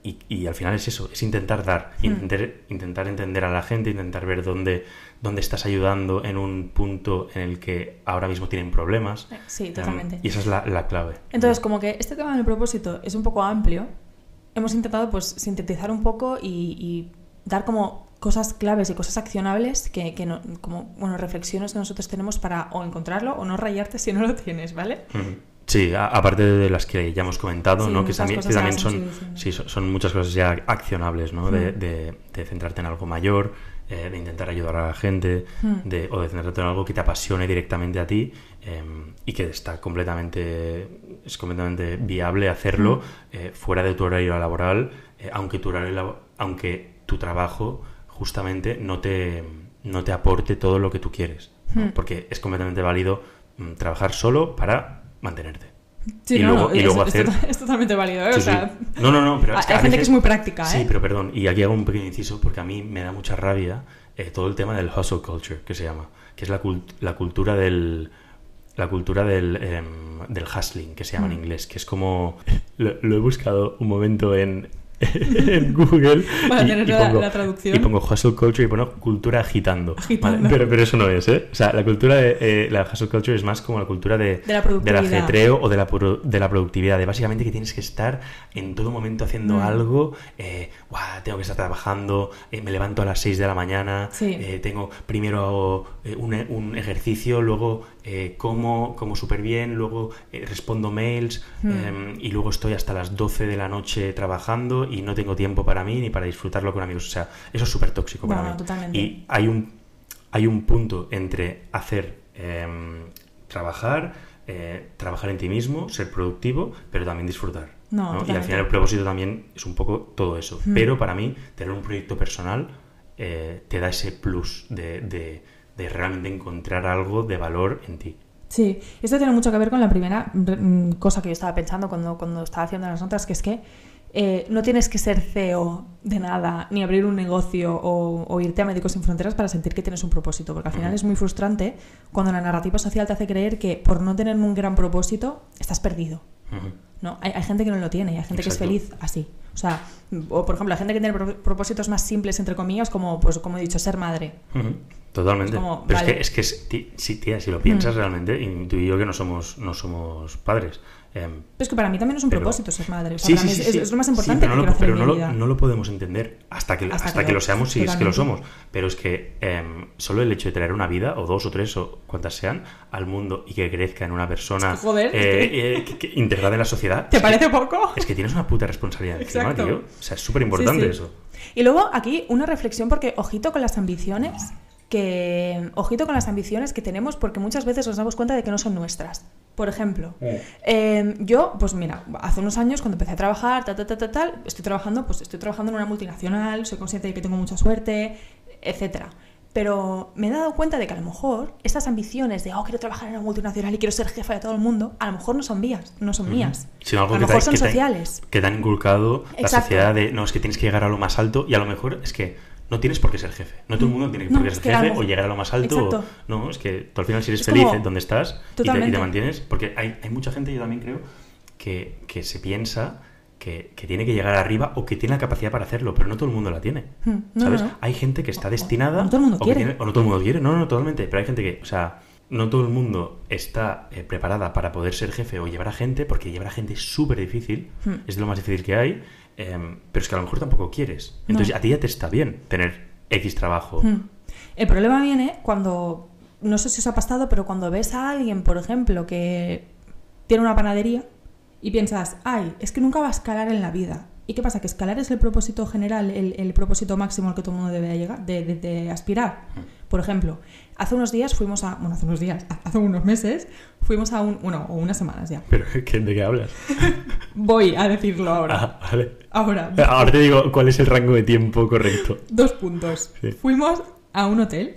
Y, y al final es eso, es intentar dar, Mm. intentar, intentar entender a la gente, intentar ver dónde, dónde estás ayudando en un punto en el que ahora mismo tienen problemas. Eh, Sí, totalmente. y esa es la, la clave. Entonces, como que este tema del propósito es un poco amplio, hemos intentado pues sintetizar un poco y, y dar como cosas claves y cosas accionables que, que no- como bueno reflexiones que nosotros tenemos para o encontrarlo o no rayarte si no lo tienes, ¿vale? Ujú. Sí, a- aparte de las que ya hemos comentado, Sí, ¿no? Que también, que son, sí, son, muchas cosas ya accionables, ¿no? De, Mm. de- de centrarte en algo mayor, eh, de intentar ayudar a la gente, Mm. de, o de centrarte en algo que te apasione directamente a ti eh, y que está completamente, es completamente viable hacerlo Mm. eh, fuera de tu horario laboral, eh, aunque tu horario aunque tu trabajo justamente no te, no te aporte todo lo que tú quieres, ¿no? Porque es completamente válido trabajar solo para mantenerte. Sí, Y no, luego- no, y es, luego hacer- tota- es totalmente válido, ¿eh? Sí, o sea, sí. No, no, no, pero es hay gente que es muy práctica, ¿eh? Sí, pero perdón, y aquí hago un pequeño inciso porque a mí me da mucha rabia eh, todo el tema del hustle culture, que se llama, que es la, cult- la cultura del la cultura del, em, del hustling, que se llama en Mm. inglés, que es como... Lo, lo he buscado un momento en, en Google Para y, tener y la- pongo, la traducción. y pongo hustle culture y pongo cultura agitando. Agitando. Vale, pero, pero eso no es, ¿eh? O sea, la cultura de eh, la hustle culture es más como la cultura de, De la del productividad. ajetreo o de la, de la productividad, de básicamente que tienes que estar en todo momento haciendo Mm. algo, eh, "Guau, tengo que estar trabajando, eh, me levanto a las 6 de la mañana, Sí. eh, tengo primero hago, un, un ejercicio, luego eh, como, como súper bien, luego eh, respondo mails Mm. em, y luego estoy hasta las 12 de la noche trabajando y no tengo tiempo para mí ni para disfrutarlo con amigos. O sea, eso es súper tóxico para No, mí. totalmente. Y hay un, hay un punto entre hacer, em, trabajar, eh, trabajar en ti mismo, ser productivo, pero también disfrutar. No, Y al final el propósito también es un poco todo eso. Mm. Pero para mí, tener un proyecto personal eh, te da ese plus de, de- de realmente encontrar algo de valor en ti. Sí, esto tiene mucho que ver con la primera mm, cosa que yo estaba pensando cuando, cuando estaba haciendo las notas, que es que eh, no tienes que ser CEO de nada, ni abrir un negocio o, o irte a Médicos Sin Fronteras para sentir que tienes un propósito, porque al final es muy frustrante cuando la narrativa social te hace creer que por no tener un gran propósito estás perdido. ¿no? Hay, hay gente que no lo tiene hay gente Exacto. que es feliz así. O sea, o por ejemplo, la gente que tiene pro- propósitos más simples, entre comillas, como, pues, como he dicho, ser madre. Totalmente. Es como, Pero vale. es que, es que si, tía, si lo piensas Mm. realmente, y tú y yo que no somos, no somos padres. Em, Pero es que para mí también es un Pero- propósito ser madre. O sea, Sí, para sí, mí sí, es, lo más importante pero que no lo, hacer pero en no mi lo- vida. no lo podemos entender hasta que, Hasta hasta que que lo- seamos, si es que lo somos. Pero es que em, solo el hecho de traer una vida, o dos o tres, o cuantas sean, al mundo y que crezca en una persona Es que, joder, es eh, eh, que- integrada en la sociedad. ¿Te parece poco? Es que tienes una puta responsabilidad encima, tío. O sea, es súper importante eso. Y luego aquí una reflexión porque ojito con las ambiciones que ojito con las ambiciones que tenemos porque muchas veces nos damos cuenta de que no son nuestras. Por ejemplo, eh, yo, pues mira, hace unos años cuando empecé a trabajar, tal, tal, tal, tal, tal, estoy trabajando, pues estoy trabajando en una multinacional, soy consciente de que tengo mucha suerte, etcétera. Pero me he dado cuenta de que a lo mejor estas ambiciones de, oh, quiero trabajar en una multinacional y quiero ser jefa de todo el mundo, a lo mejor no son mías, no son mías. Sino algo a lo te- mejor son que te- sociales. que te han inculcado la sociedad de no, es que tienes que llegar a lo más alto y a lo mejor es que no tienes por qué ser jefe. No todo el mundo tiene No, por qué ser jefe o llegar a lo más alto. o- no, es que tú al final si eres Es feliz como- en donde estás y te, y te Totalmente. mantienes. Porque hay, hay mucha gente, yo también creo, que, que se piensa que, que tiene que llegar arriba o que tiene la capacidad para hacerlo, pero no todo el mundo la tiene. No, ¿Sabes? no. Hay gente que está o- destinada. o no todo el mundo o quiere. tiene- o no todo el mundo quiere, no, no, totalmente. Pero hay gente que, o sea, no todo el mundo está eh, preparada para poder ser jefe o llevar a gente, porque llevar a gente es súper difícil, Hmm. es de lo más difícil que hay, em, pero es que a lo mejor tampoco quieres. No. Entonces a ti ya te está bien tener X trabajo. Hmm. El problema viene cuando, no sé si os ha pasado, pero cuando ves a alguien, por ejemplo, que tiene una panadería y piensas, ay, es que nunca va a escalar en la vida. ¿Y qué pasa? Que escalar es el propósito general, el, el propósito máximo al que todo el mundo debe llegar, de, de- de aspirar. Por ejemplo, hace unos días fuimos a, bueno, hace unos días, hace unos meses, fuimos a un, bueno, o unas semanas ya. Pero ¿qué- ¿de qué hablas? Voy a decirlo ahora. Ah, vale. Ahora, Ahora te digo cuál es el rango de tiempo correcto. dos puntos. Sí. Fuimos a un hotel,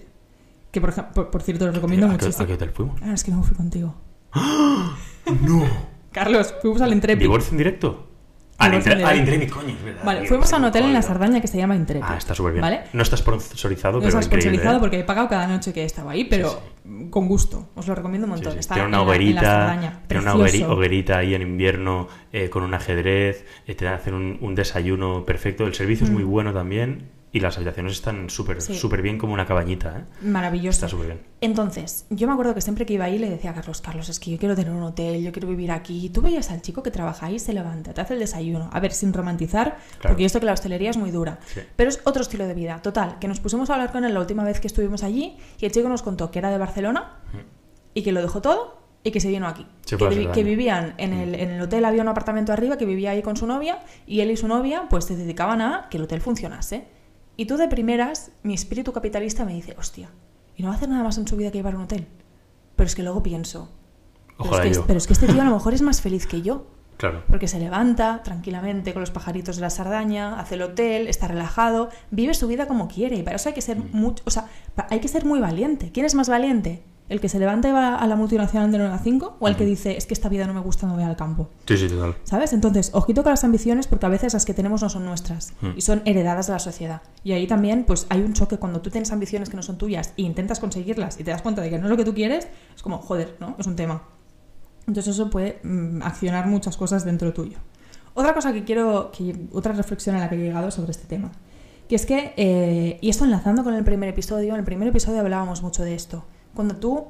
que por, por, por cierto lo recomiendo ¿A muchísimo. a qué hotel fuimos? Ah, es que no fui contigo. ¡No! Carlos, fuimos al Intrepid. ¿Divorcio en directo? Al, Intre- al coño, es verdad. Vale, Dios, fuimos a un hotel en la. Sardaña que se llama Intrepid. Ah, está súper bien. ¿Vale? No está sponsorizado, No pero está increíble. sponsorizado ¿eh? porque he pagado cada noche que he estado ahí, pero con gusto. Os lo recomiendo un montón. sí. Está Tiene una en la- en la hoguerita, Sardaña. tiene una hoguerita ahí en invierno eh, con un ajedrez, eh, te hacen un, un desayuno perfecto. El servicio es muy Mm. bueno también y las habitaciones están súper Sí. súper bien como una cabañita. ¿eh? Maravilloso. Está súper bien. Entonces, yo me acuerdo que siempre que iba ahí le decía a Carlos, Carlos, es que yo quiero tener un hotel, yo quiero vivir aquí. Tú veías al chico que trabaja ahí, se levanta, te hace el desayuno. A ver, sin romantizar, Claro. porque yo esto que la hostelería es muy dura. Sí. Pero es otro estilo de vida. Total, que nos pusimos a hablar con él la última vez que estuvimos allí y el chico nos contó que era de Barcelona y que lo dejó todo y que se vino aquí. Se que, vi- que vivían en el, en el hotel, había un apartamento arriba que vivía ahí con su novia y él y su novia pues se dedicaban a que el hotel funcionase. Y tú de primeras, mi espíritu capitalista me dice, hostia, y no va a hacer nada más en su vida que llevar un hotel. Pero es que luego pienso, pero es, que, pero es que este tío a lo mejor es más feliz que yo. Claro. Porque se levanta tranquilamente con los pajaritos de la Sardaña, hace el hotel, está relajado, vive su vida como quiere. Y para eso hay que ser mucho, o sea, hay que ser muy valiente. ¿Quién es más valiente? ¿El que se levanta y va a la multinacional de 9 a 5? ¿O el que dice, es que esta vida no me gusta, me voy al campo? Sí, sí, total. ¿Sabes? Entonces, ojito con las ambiciones porque a veces las que tenemos no son nuestras Mm. y son heredadas de la sociedad. Y ahí también, pues hay un choque cuando tú tienes ambiciones que no son tuyas e intentas conseguirlas y te das cuenta de que no es lo que tú quieres, es como, joder, ¿no? Es un tema. Entonces eso puede mm, accionar muchas cosas dentro tuyo. Otra cosa que quiero, que, otra reflexión a la que he llegado sobre este tema, que es que, eh, y esto enlazando con el primer episodio, en el primer episodio hablábamos mucho de esto. Cuando tú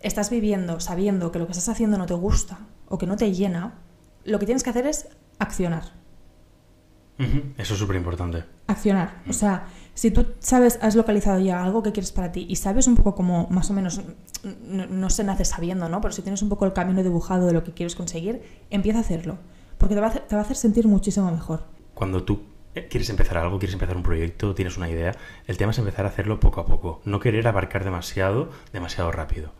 estás viviendo sabiendo que lo que estás haciendo no te gusta o que no te llena, lo que tienes que hacer es accionar. Eso es súper importante. Accionar. O sea, si tú sabes, has localizado ya algo que quieres para ti y sabes un poco como más o menos, no, no se nace sabiendo, ¿no? Pero si tienes un poco el camino dibujado de lo que quieres conseguir, empieza a hacerlo. Porque te va a hacer, te va a hacer sentir muchísimo mejor. Cuando tú quieres empezar algo, quieres empezar un proyecto, tienes una idea, el tema es empezar a hacerlo poco a poco. No querer abarcar demasiado, demasiado rápido.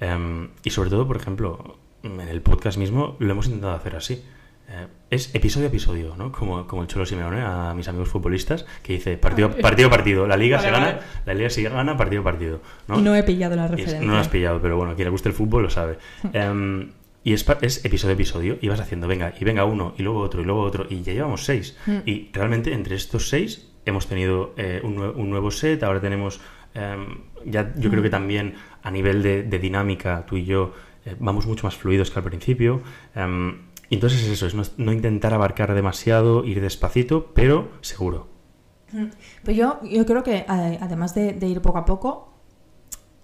Em, y sobre todo, por ejemplo, en el podcast mismo lo hemos intentado hacer así. Eh, es episodio a episodio, ¿no? Como, como el Cholo Simeone a mis amigos futbolistas, que dice partido partido, partido. La liga Vale, se gana, la liga se gana partido partido. ¿no? Y no he pillado la es- referencia. no lo has pillado, pero bueno, quien le guste el fútbol lo sabe. Em, y es, es episodio a episodio y vas haciendo, venga, y venga uno, y luego otro, y luego otro, y ya llevamos seis. Mm. Y realmente entre estos seis hemos tenido eh, un, nue- un nuevo set, ahora tenemos, em, ya yo creo que también a nivel de, de dinámica, tú y yo eh, vamos mucho más fluidos que al principio. em, y entonces es eso, es no, no intentar abarcar demasiado, ir despacito, pero seguro. Pero yo, yo creo que además de, de ir poco a poco,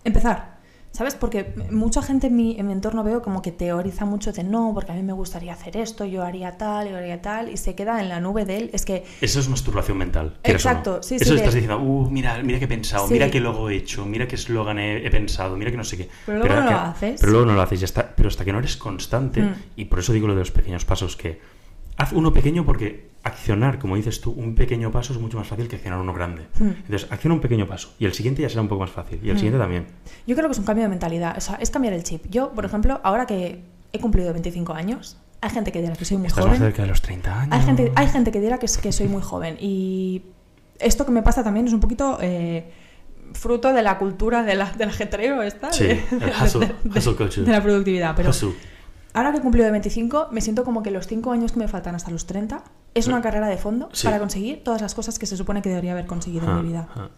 empezar. ¿Sabes? Porque mucha gente en mi, en mi entorno veo como que teoriza mucho de no, porque a mí me gustaría hacer esto, yo haría tal, yo haría tal, y se queda en la nube de él. Es que Eso es masturbación mental. quieras o no. Exacto, sí, Eso sí, estás diciendo, uh, mira, mira qué he pensado, Sí. mira qué logo he hecho, mira qué eslogan he, he pensado, mira que no sé qué. Pero luego no que- lo haces. Pero luego no lo haces, ya está. Pero hasta que no eres constante, Mm. y por eso digo lo de los pequeños pasos, que haz uno pequeño porque accionar, como dices tú, un pequeño paso es mucho más fácil que accionar uno grande. Mm. Entonces, acciona un pequeño paso y el siguiente ya será un poco más fácil y el Mm. siguiente también. yo creo que es un cambio de mentalidad. O sea, es cambiar el chip. Yo, por ejemplo, ahora que he cumplido 25 años, hay gente que dirá que soy muy Estás joven. más cerca de los 30 años. Hay gente, hay gente que dirá que, es- que soy muy joven y esto que me pasa también es un poquito eh, fruto de la cultura de la, del ajetreo esta, Sí, de, el hustle, de- de- hustle culture. de la productividad. Pero. Ahora que he cumplido de 25, me siento como que los 5 años que me faltan hasta los 30 es una carrera de fondo Sí. para conseguir todas las cosas que se supone que debería haber conseguido en mi vida. ah.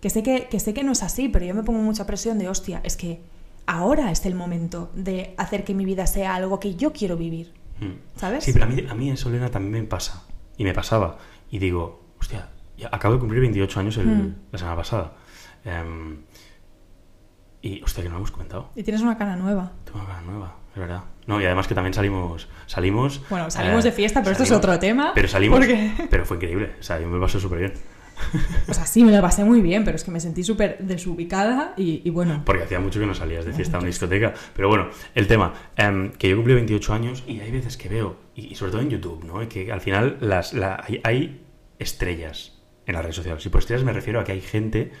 Que sé que, que sé que no es así, pero yo me pongo mucha presión de, hostia, es que ahora es el momento de hacer que mi vida sea algo que yo quiero vivir. Mm. ¿Sabes? Sí, pero a mí, a mí eso, Elena, también me pasa. Y me pasaba. Y digo, hostia, ya acabo de cumplir 28 años el- Mm. la semana pasada. Em, y, hostia, que no lo hemos comentado. Y tienes una cara nueva. Tengo una cara nueva, es verdad. No, y además que también salimos... salimos Bueno, salimos eh, de fiesta, pero esto es otro tema, Pero salimos... porque- Pero fue increíble. O sea, yo me lo pasé súper bien. O sea, sí, me lo pasé muy bien, pero es que me sentí súper desubicada y, y bueno. Porque hacía mucho que no salías de fiesta a una discoteca. Pero bueno, el tema, em, que yo cumplí 28 años y hay veces que veo, y, y sobre todo en YouTube, ¿no? Que al final las, la- hay, hay estrellas en las redes sociales. Y por estrellas me refiero a que hay gente,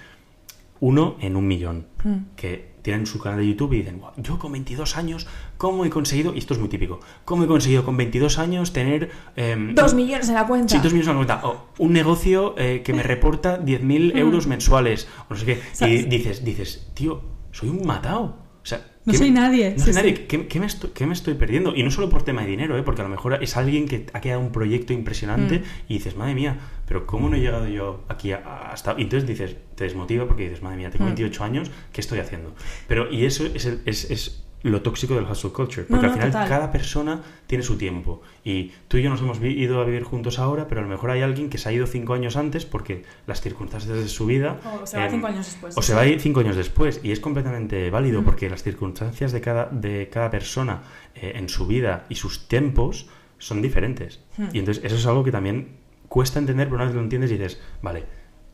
uno en un millón, Mm. que tienen su canal de YouTube y dicen, "Guau, yo con 22 años, ¿cómo he conseguido? Y esto es muy típico. ¿Cómo he conseguido con 22 años tener... em, Dos millones en la cuenta. Sí, dos millones en la cuenta. O un negocio eh, que me reporta 10.000 euros mensuales. O no sé qué. Y dices, dices, tío, soy un matado. O sea, No ¿qué soy me- nadie, No soy sí. nadie. ¿Qué, qué me estoy, qué me estoy perdiendo? Y no solo por tema de dinero, ¿eh? porque a lo mejor es alguien que ha quedado un proyecto impresionante Mm. y dices, madre mía, pero ¿cómo no he llegado yo aquí hasta...? Y entonces dices, te desmotiva porque dices, madre mía, tengo Mm. 28 años, ¿qué estoy haciendo? Pero, y eso es, el- es, es lo tóxico del hustle culture, porque no, al final total. cada persona tiene su tiempo. Y tú y yo nos hemos ido a vivir juntos ahora, pero a lo mejor hay alguien que se ha ido cinco años antes porque las circunstancias de su vida... O se va em, cinco años después. O se va cinco años después. Y es completamente válido Mm. porque las circunstancias de cada, de cada persona eh, en su vida y sus tiempos son diferentes. Mm. Y entonces eso es algo que también cuesta entender, pero una vez lo entiendes y dices, vale,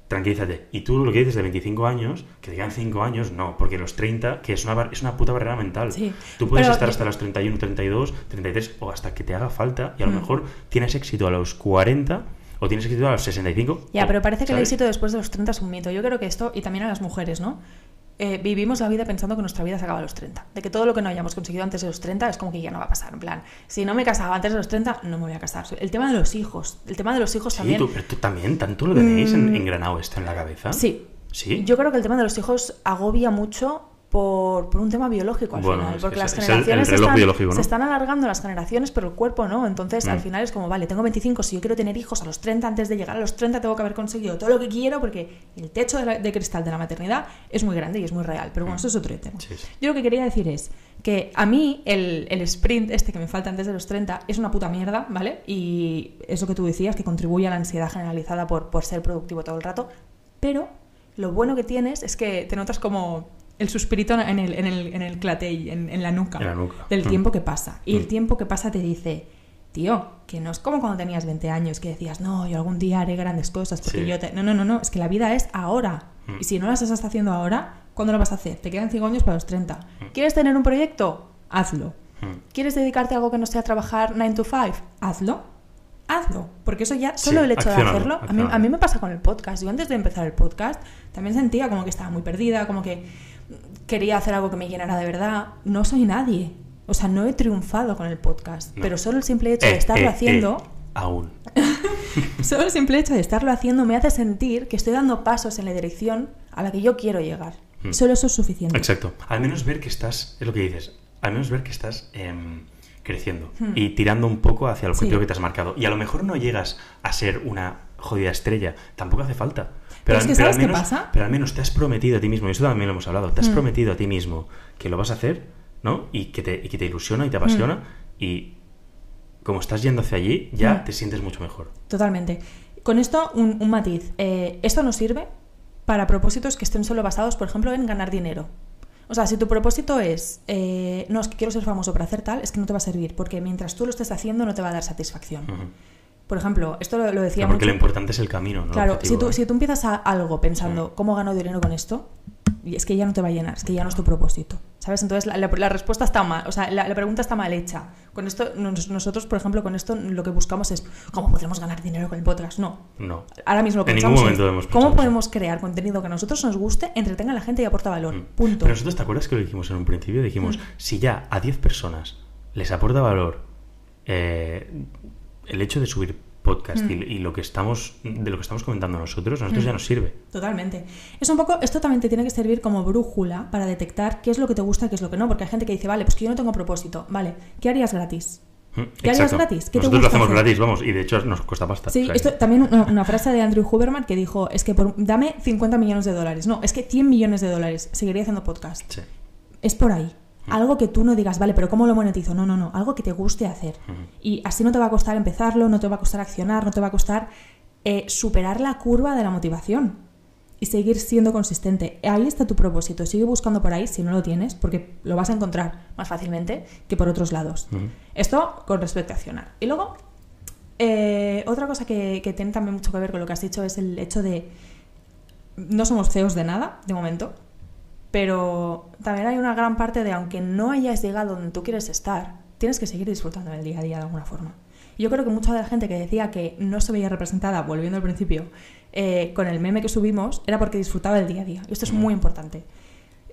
tranquilízate. Y tú lo que dices de 25 años, que te quedan 5 años, no, porque los 30, que es una, bar- es una puta barrera mental. Sí, Tú puedes estar hasta los 31, 32, 33 o hasta que te haga falta y a lo Mm. mejor tienes éxito a los 40 o tienes éxito a los 65. Ya, o- pero parece que el éxito después de los 30 es un mito. Yo creo que esto, y también a las mujeres, ¿no? Eh, vivimos la vida pensando que nuestra vida se acaba a los 30. De que todo lo que no hayamos conseguido antes de los 30 es como que ya no va a pasar. En plan, si no me casaba antes de los 30, no me voy a casar. El tema de los hijos. El tema de los hijos Sí, también. tú, pero tú también, tanto lo tenéis en- Mm. engranado esto en la cabeza. Sí. Sí. Yo creo que el tema de los hijos agobia mucho por, por un tema biológico al Bueno, final. Porque las es el- el generaciones se están, ¿no? se están alargando las generaciones, pero el cuerpo no. Entonces, al Mm. final es como, vale, tengo 25, si yo quiero tener hijos a los 30, antes de llegar a los 30 tengo que haber conseguido todo lo que quiero porque el techo de, la- de cristal de la maternidad es muy grande y es muy real. Pero bueno, Mm. eso es otro tema. Sí, sí. Yo lo que quería decir es que a mí el, el sprint este que me falta antes de los 30 es una puta mierda, ¿vale? Y eso que tú decías, que contribuye a la ansiedad generalizada por, por ser productivo todo el rato. Pero lo bueno que tienes es que te notas como el suspirito en el, en el, en el clatell, en, en la nuca, En la nuca. del Mm. tiempo que pasa. Y el Mm. tiempo que pasa te dice, tío, que no es como cuando tenías 20 años, que decías, no, yo algún día haré grandes cosas, porque Sí. yo te... No, no, no, no, es que la vida es ahora. Mm. Y si no las estás haciendo ahora, ¿cuándo lo vas a hacer? Te quedan 5 años para los 30. Mm. ¿Quieres tener un proyecto? Hazlo. Mm. ¿Quieres dedicarte a algo que no sea trabajar 9 to 5? Hazlo. Hazlo. Porque eso ya, solo Sí, el hecho de hacerlo, a mí, a mí me pasa con el podcast. Yo antes de empezar el podcast también sentía como que estaba muy perdida, como que quería hacer algo que me llenara de verdad. No soy nadie. O sea, no he triunfado con el podcast. No. Pero solo el simple hecho Eh, de estarlo eh, haciendo... eh, aún. Solo el simple hecho de estarlo haciendo me hace sentir que estoy dando pasos en la dirección a la que yo quiero llegar. Mm. Solo eso es suficiente. Exacto. Al menos ver que estás, es lo que dices, al menos ver que estás em, creciendo Hmm. y tirando un poco hacia el Sí. objetivo que te has marcado. Y a lo mejor no llegas a ser una jodida estrella, tampoco hace falta. Pero es al- que al ¿sabes qué menos, pasa? Pero al menos te has prometido a ti mismo, y eso también lo hemos hablado, te has Hmm. prometido a ti mismo que lo vas a hacer, ¿no? Y que te, y que te ilusiona y te apasiona y como estás yendo hacia allí, ya Hmm. te sientes mucho mejor. Totalmente. Con esto, un, un matiz. Eh, esto nos sirve para propósitos que estén solo basados, por ejemplo, en ganar dinero. O sea, si tu propósito es, eh, no, es que quiero ser famoso para hacer tal, es que no te va a servir, porque mientras tú lo estés haciendo no te va a dar satisfacción. Por ejemplo, esto lo, lo decía porque mucho- lo importante es el camino, ¿no? Claro, si tú, ¿eh? si tú empiezas a algo pensando, Sí. ¿cómo gano dinero con esto? Y es que ya no te va a llenar, es que ya no es tu propósito. ¿Sabes? Entonces la, la- la respuesta está mal, o sea, la, la pregunta está mal hecha. Con esto, nos- nosotros, por ejemplo, con esto lo que buscamos es, ¿cómo podremos ganar dinero con el podcast? No. No. Ahora mismo lo que En pensamos ningún momento ¿cómo podemos crear contenido que a nosotros nos guste, entretenga a la gente y aporta valor? Mm. Punto. Pero nosotros, ¿te acuerdas que lo dijimos en un principio? Dijimos, Mm. si ya a 10 personas les aporta valor eh, el hecho de subir podcast Mm. y, y lo que estamos de lo que estamos comentando nosotros, a nosotros Mm. ya nos sirve. Totalmente. Es un poco, esto también te tiene que servir como brújula para detectar qué es lo que te gusta y qué es lo que no, porque hay gente que dice, vale, pues que yo no tengo propósito, vale, ¿qué harías gratis? Mm, ¿Qué harías gratis? ¿Qué te nosotros lo gusta hacemos hacer? gratis, vamos, y de hecho nos cuesta pasta. Sí, o sea que- esto también una, una frase de Andrew Huberman que dijo, es que por, dame 50 millones de dólares, no, es que 100 millones de dólares, seguiría haciendo podcast. Sí. Es por ahí. Algo que tú no digas, vale, pero ¿cómo lo monetizo? No, no, no, algo que te guste hacer. Y así no te va a costar empezarlo, no te va a costar accionar, no te va a costar eh, superar la curva de la motivación y seguir siendo consistente. Ahí está tu propósito. Sigue buscando por ahí si no lo tienes, porque lo vas a encontrar más fácilmente que por otros lados. Esto con respecto a accionar. Y luego, eh, otra cosa que, que tiene también mucho que ver con lo que has dicho es el hecho de no somos feos de nada, de momento, pero también hay una gran parte de, aunque no hayas llegado donde tú quieres estar, tienes que seguir disfrutando del día a día de alguna forma. Y Yo creo que mucha de la gente que decía que no se veía representada, volviendo al principio, eh, con el meme que subimos, era porque disfrutaba del día a día. Y esto es muy importante.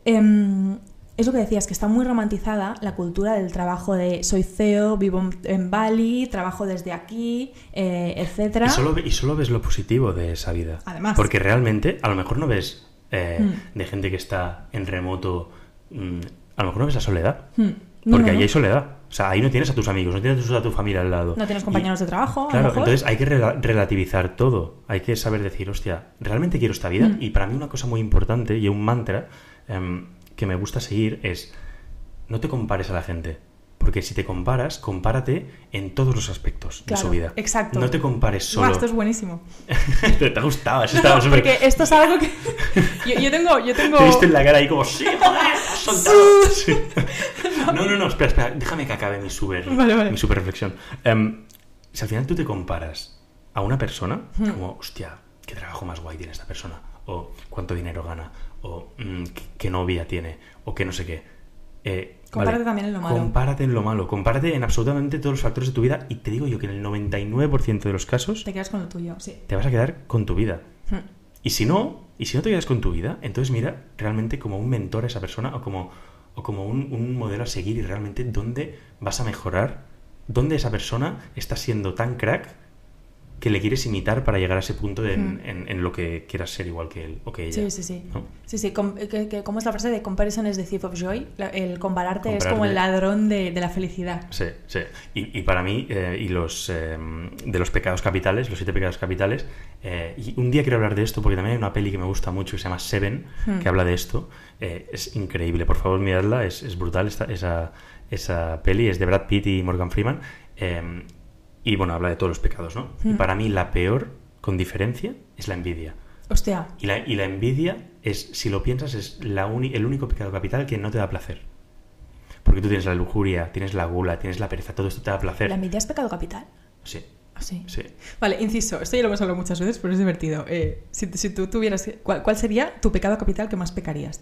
Em, es lo que decías, que está muy romantizada la cultura del trabajo de soy CEO, vivo en- Bali, trabajo desde aquí, eh, etcétera. Y solo, y solo ves lo positivo de esa vida. Además. Porque realmente, a lo mejor no ves eh, Mm. de gente que está en remoto, mm, a lo mejor no ves la soledad. No, Porque no, ahí no. hay soledad. O sea, ahí no tienes a tus amigos, no tienes a tu familia al lado. No tienes Y- compañeros de trabajo, a lo Claro, mejor. entonces hay que rela- relativizar todo. Hay que saber decir, hostia, realmente quiero esta vida. Mm. Y para mí una cosa muy importante y un mantra em, que me gusta seguir es no te compares a la gente. Porque si te comparas, compárate en todos los aspectos Claro, de su vida. exacto. No te compares solo. esto es buenísimo. te, te ha gustado, has No, no, súper- porque esto es algo que... yo, yo tengo... Yo tengo... Te viste en la cara ahí como, sí, joder, has soltado. Sí. No, no, no, espera, espera, déjame que acabe mi super, Vale, vale. mi super reflexión. Em, si al final tú te comparas a una persona, como, hostia, qué trabajo más guay tiene esta persona, o cuánto dinero gana, o mm, qué, qué novia tiene, o qué no sé qué. Eh, Compárate también en lo malo. Compárate en lo malo, compárate en absolutamente todos los factores de tu vida y te digo yo que en el 99% de los casos Te quedas con lo tuyo, sí. te vas a quedar con tu vida. Hmm. Y si no, y si no te quedas con tu vida, entonces mira realmente como un mentor a esa persona o como, o como un, un modelo a seguir y realmente dónde vas a mejorar, dónde esa persona está siendo tan crack que le quieres imitar para llegar a ese punto en, Mm. en- en lo que quieras ser igual que él o que ella. Sí, sí, sí. ¿no? Sí, sí. com- que, que- ¿Cómo es la frase de comparison is the thief of joy? La- El compararte es como el ladrón de, de la felicidad. Sí, sí. Y, y para mí, eh, y los eh, de los pecados capitales, los siete pecados capitales, eh, y un día quiero hablar de esto porque también hay una peli que me gusta mucho que se llama Seven, Hmm. que habla de esto. Eh, es increíble, por favor, miradla, es, es brutal esta, esa, esa peli, es de Brad Pitt y Morgan Freeman. Y bueno, habla de todos los pecados, ¿no? Y Hmm. para mí la peor, con diferencia, es la envidia. Hostia, Y la, y la envidia es, si lo piensas, es la uni- el único pecado capital que no te da placer. Porque tú tienes la lujuria, tienes la gula, tienes la pereza, todo esto te da placer. ¿la envidia es pecado capital? Sí, Ah, sí. sí. Vale, inciso, esto ya lo hemos hablado muchas veces, pero es divertido. Eh, si, si tú tuvieras... ¿cuál, cuál sería tu pecado capital que más pecarías?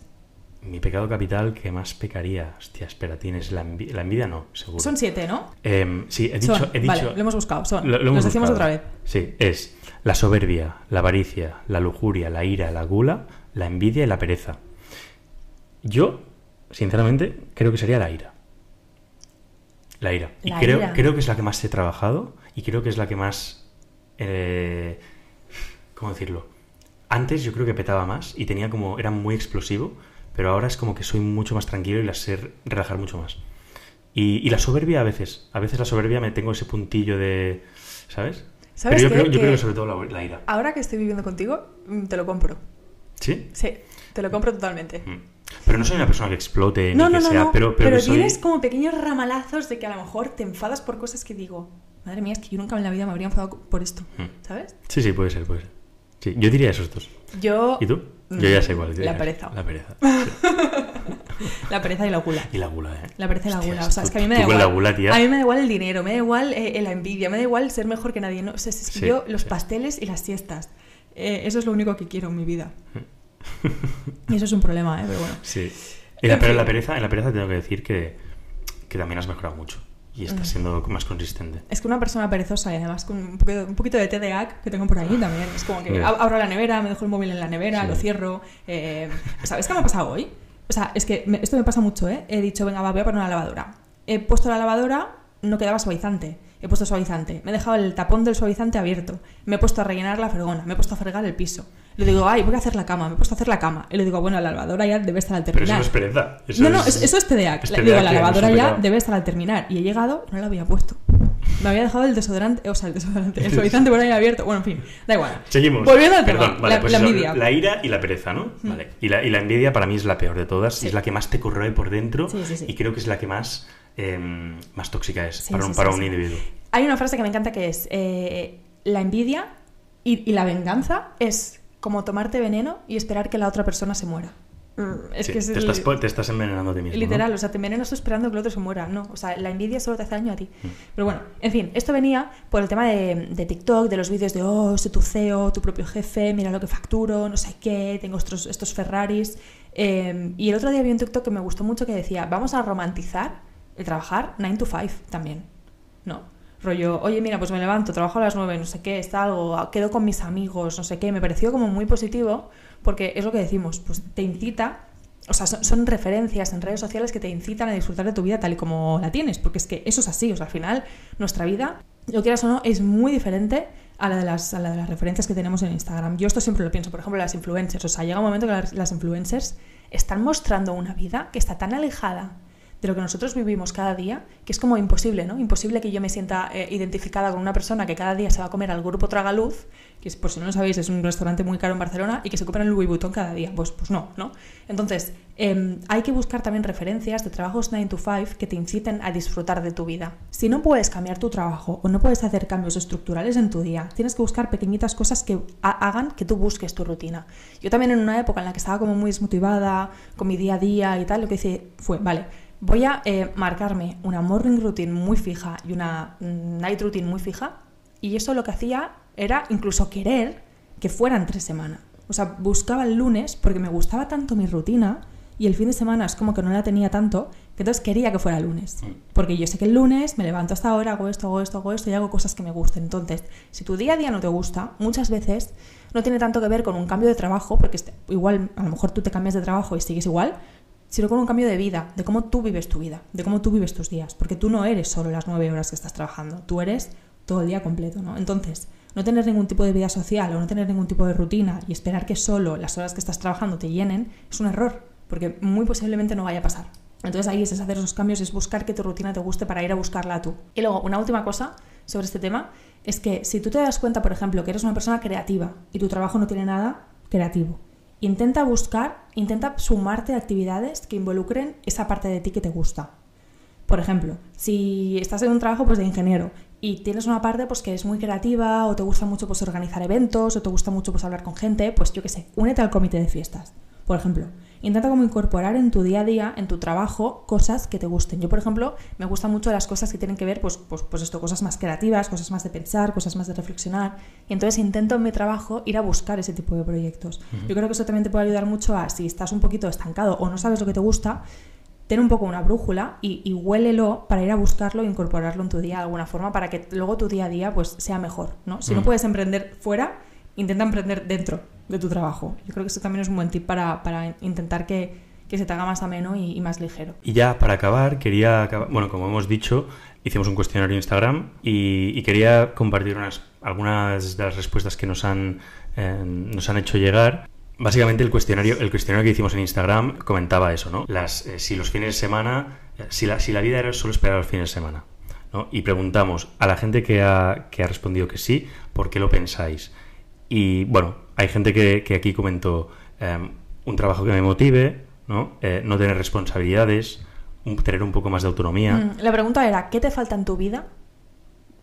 Mi pecado capital que más pecaría. Hostia, espera, tienes la, envi- la envidia, no, seguro. Son siete, ¿no? Em, sí, he dicho. Son. he dicho Vale, lo hemos buscado, son. lo- lo hemos Los decimos otra vez. Sí, es la soberbia, la avaricia, la lujuria, la ira, la gula, la envidia y la pereza. Yo, sinceramente, creo que sería la ira. La ira. Y La creo, ira. creo que es la que más he trabajado y creo que es la que más... eh, ¿Cómo decirlo? Antes yo creo que petaba más y tenía como... Era muy explosivo, pero ahora es como que soy mucho más tranquilo y la sé relajar mucho más. Y, y la soberbia a veces. A veces la soberbia me tengo ese puntillo de... ¿Sabes? ¿Sabes pero yo creo, yo Que- creo que sobre todo la, la ira. Ahora que estoy viviendo contigo, mm, te lo compro. ¿Sí? Sí, te lo compro totalmente. Mm. Pero no soy una persona que explote No, ni no, que no, sea, pero, pero, soy- tienes como pequeños ramalazos de que a lo mejor te enfadas por cosas que digo, madre mía, es que yo nunca en la vida me habría enfadado por esto, Mm. ¿sabes? Sí, sí, puede ser, puede ser. Sí, yo diría esos dos. Yo... ¿Y tú? Yo ya sé cuál. La pereza. La pereza. sí. La pereza y la gula. Y la gula, ¿eh? La pereza y la Hostias, gula. O sea, es que a mí me da igual. la gula, tía. A mí me da igual el dinero, me da igual eh, la envidia, me da igual ser mejor que nadie. ¿no? O sea, es que Sí, yo los sí. pasteles y las siestas. eh, eso es lo único que quiero en mi vida. Y eso es un problema, ¿eh? Pero bueno. Sí. Y la- En pero fin. la pereza, en la pereza tengo que decir que, que también has mejorado mucho. Y estás Mm. siendo más consistente. Es que una persona perezosa y además con un poquito, un poquito de TDAH que tengo por ahí también. Es como que abro la nevera, me dejo el móvil en la nevera, Sí. lo cierro. eh, ¿Sabes qué me ha pasado hoy? O sea, es que me- esto me pasa mucho, ¿eh? He dicho, venga, va, voy a poner una lavadora. He puesto la lavadora, no quedaba suavizante. He puesto suavizante. Me he dejado el tapón del suavizante abierto. Me he puesto a rellenar la fregona. Me he puesto a fregar el piso. Le digo, ay, voy a hacer la cama. Me he puesto a hacer la cama. Y le digo, bueno, la lavadora ya debe estar al Pero eso terminar. no es pereza. Eso no, no, es- es- eso es TDAH. es Le digo, la lavadora ya debe estar al terminar. Y he llegado, no la había puesto. Me había dejado el desodorante, o sea, el desodorante, el suavizante por ahí abierto. Bueno, en fin, da igual. Seguimos. Volviendo al tema, Perdón, vale, la, pues la envidia. la ira y la pereza, ¿no? Vale. Y la, y la envidia para mí es la peor de todas. Sí. Es la que más te corroe por dentro. Sí, sí. Y creo que es la que más, eh, más tóxica es Sí, para, un, sí, para sí, un individuo. Hay una frase que me encanta que es: eh, La envidia y, y la venganza es como tomarte veneno y esperar que la otra persona se muera. Mm, Es Sí, que es te, el- estás, te estás envenenando a ti mismo. ¿no? Literal, o sea, te envenenas esperando que el otro se muera. No, o sea, la envidia solo te hace daño a ti. Mm. Pero bueno, en fin, esto venía por el tema de, de TikTok, de los vídeos de, oh, soy tu CEO, tu propio jefe, mira lo que facturo, no sé qué, tengo estos, estos Ferraris. Eh, y el otro día vi un TikTok que me gustó mucho que decía, vamos a romantizar el trabajar 9 to 5 también. ¿No? Rollo, oye, mira, pues me levanto, trabajo a las 9, no sé qué, está algo, quedo con mis amigos, no sé qué. Me pareció como muy positivo porque es lo que decimos, pues te incita o sea, son, son referencias en redes sociales que te incitan a disfrutar de tu vida tal y como la tienes, porque es que eso es así, o sea, al final nuestra vida, lo quieras o no, es muy diferente a la, de las, a la de las referencias que tenemos en Instagram. Yo esto siempre lo pienso, por ejemplo, las influencers, o sea, llega un momento que las, las influencers están mostrando una vida que está tan alejada de lo que nosotros vivimos cada día, que es como imposible, ¿no? Imposible que yo me sienta eh, identificada con una persona que cada día se va a comer al grupo Tragaluz, que es, por si no lo sabéis, es un restaurante muy caro en Barcelona, y que se compra en Louis Vuitton cada día. Pues, pues no, ¿no? Entonces, eh, hay que buscar también referencias de trabajos 9 to 5 que te inciten a disfrutar de tu vida. Si no puedes cambiar tu trabajo o no puedes hacer cambios estructurales en tu día, tienes que buscar pequeñitas cosas que ha- hagan que tú busques tu rutina. Yo también en una época en la que estaba como muy desmotivada con mi día a día y tal, lo que hice fue, vale, voy a eh, marcarme una morning routine muy fija y una night routine muy fija y eso lo que hacía era incluso querer que fuera entre semana. O sea, buscaba el lunes porque me gustaba tanto mi rutina y el fin de semana es como que no la tenía tanto, que entonces quería que fuera lunes. Porque yo sé que el lunes me levanto hasta ahora, hago esto, hago esto, hago esto y hago cosas que me gusten. Entonces, si tu día a día no te gusta, muchas veces no tiene tanto que ver con un cambio de trabajo, porque este- igual a lo mejor tú te cambias de trabajo y sigues igual, sino con un cambio de vida, de cómo tú vives tu vida, de cómo tú vives tus días. Porque tú no eres solo las nueve horas que estás trabajando, tú eres todo el día completo, ¿no? Entonces, no tener ningún tipo de vida social o no tener ningún tipo de rutina y esperar que solo las horas que estás trabajando te llenen es un error, porque muy posiblemente no vaya a pasar. Entonces ahí es hacer esos cambios, es buscar que tu rutina te guste para ir a buscarla tú. Y luego, una última cosa sobre este tema es que si tú te das cuenta, por ejemplo, que eres una persona creativa y tu trabajo no tiene nada creativo, intenta buscar, intenta sumarte a actividades que involucren esa parte de ti que te gusta. Por ejemplo, si estás en un trabajo pues, de ingeniero y tienes una parte pues, que es muy creativa o te gusta mucho pues, organizar eventos o te gusta mucho pues, hablar con gente, pues yo qué sé, únete al comité de fiestas. Por ejemplo, intenta como incorporar en tu día a día, en tu trabajo, cosas que te gusten. Yo, por ejemplo, me gustan mucho las cosas que tienen que ver, pues, pues, pues esto, cosas más creativas, cosas más de pensar, cosas más de reflexionar. Y entonces intento en mi trabajo ir a buscar ese tipo de proyectos. Yo creo que eso también te puede ayudar mucho a, si estás un poquito estancado o no sabes lo que te gusta, ten un poco una brújula y, y huélelo para ir a buscarlo e incorporarlo en tu día de alguna forma para que luego tu día a día pues sea mejor, ¿no? Si no puedes emprender fuera, intenta emprender dentro de tu trabajo. Yo creo que eso también es un buen tip para, para intentar que, que se te haga más ameno y, y más ligero. Y ya para acabar, quería acabar, bueno, como hemos dicho, hicimos un cuestionario en Instagram y, y quería compartir unas, algunas de las respuestas que nos han, eh, nos han hecho llegar. Básicamente el cuestionario, el cuestionario que hicimos en Instagram comentaba eso, ¿no? Las, eh, si los fines de semana, eh, si la, si la vida era solo esperar los fines de semana, ¿no? Y preguntamos a la gente que ha, que ha respondido que sí, ¿por qué lo pensáis? Y bueno, hay gente que, que aquí comentó eh, un trabajo que me motive, ¿no? Eh, no tener responsabilidades, un- tener un poco más de autonomía. Mm, La pregunta era, ¿qué te falta en tu vida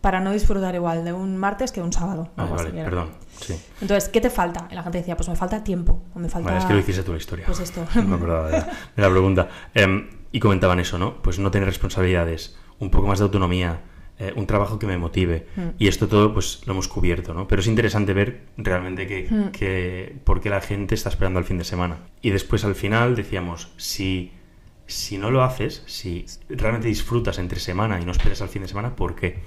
para no disfrutar igual de un martes que de un sábado? Ah, vale, perdón. Sí. Entonces, ¿qué te falta? Y la gente decía, pues me falta tiempo, o me falta... Vale, es que lo hiciste tú la historia. Pues esto. No me acordaba de la, de la pregunta. Em, y comentaban eso, ¿no? Pues no tener responsabilidades, un poco más de autonomía, eh, un trabajo que me motive. Mm. Y esto todo, pues lo hemos cubierto, ¿no? Pero es interesante ver realmente que, Mm. que- por qué la gente está esperando al fin de semana. Y después al final decíamos, si, si no lo haces, si realmente disfrutas entre semana y no esperas al fin de semana, ¿por qué?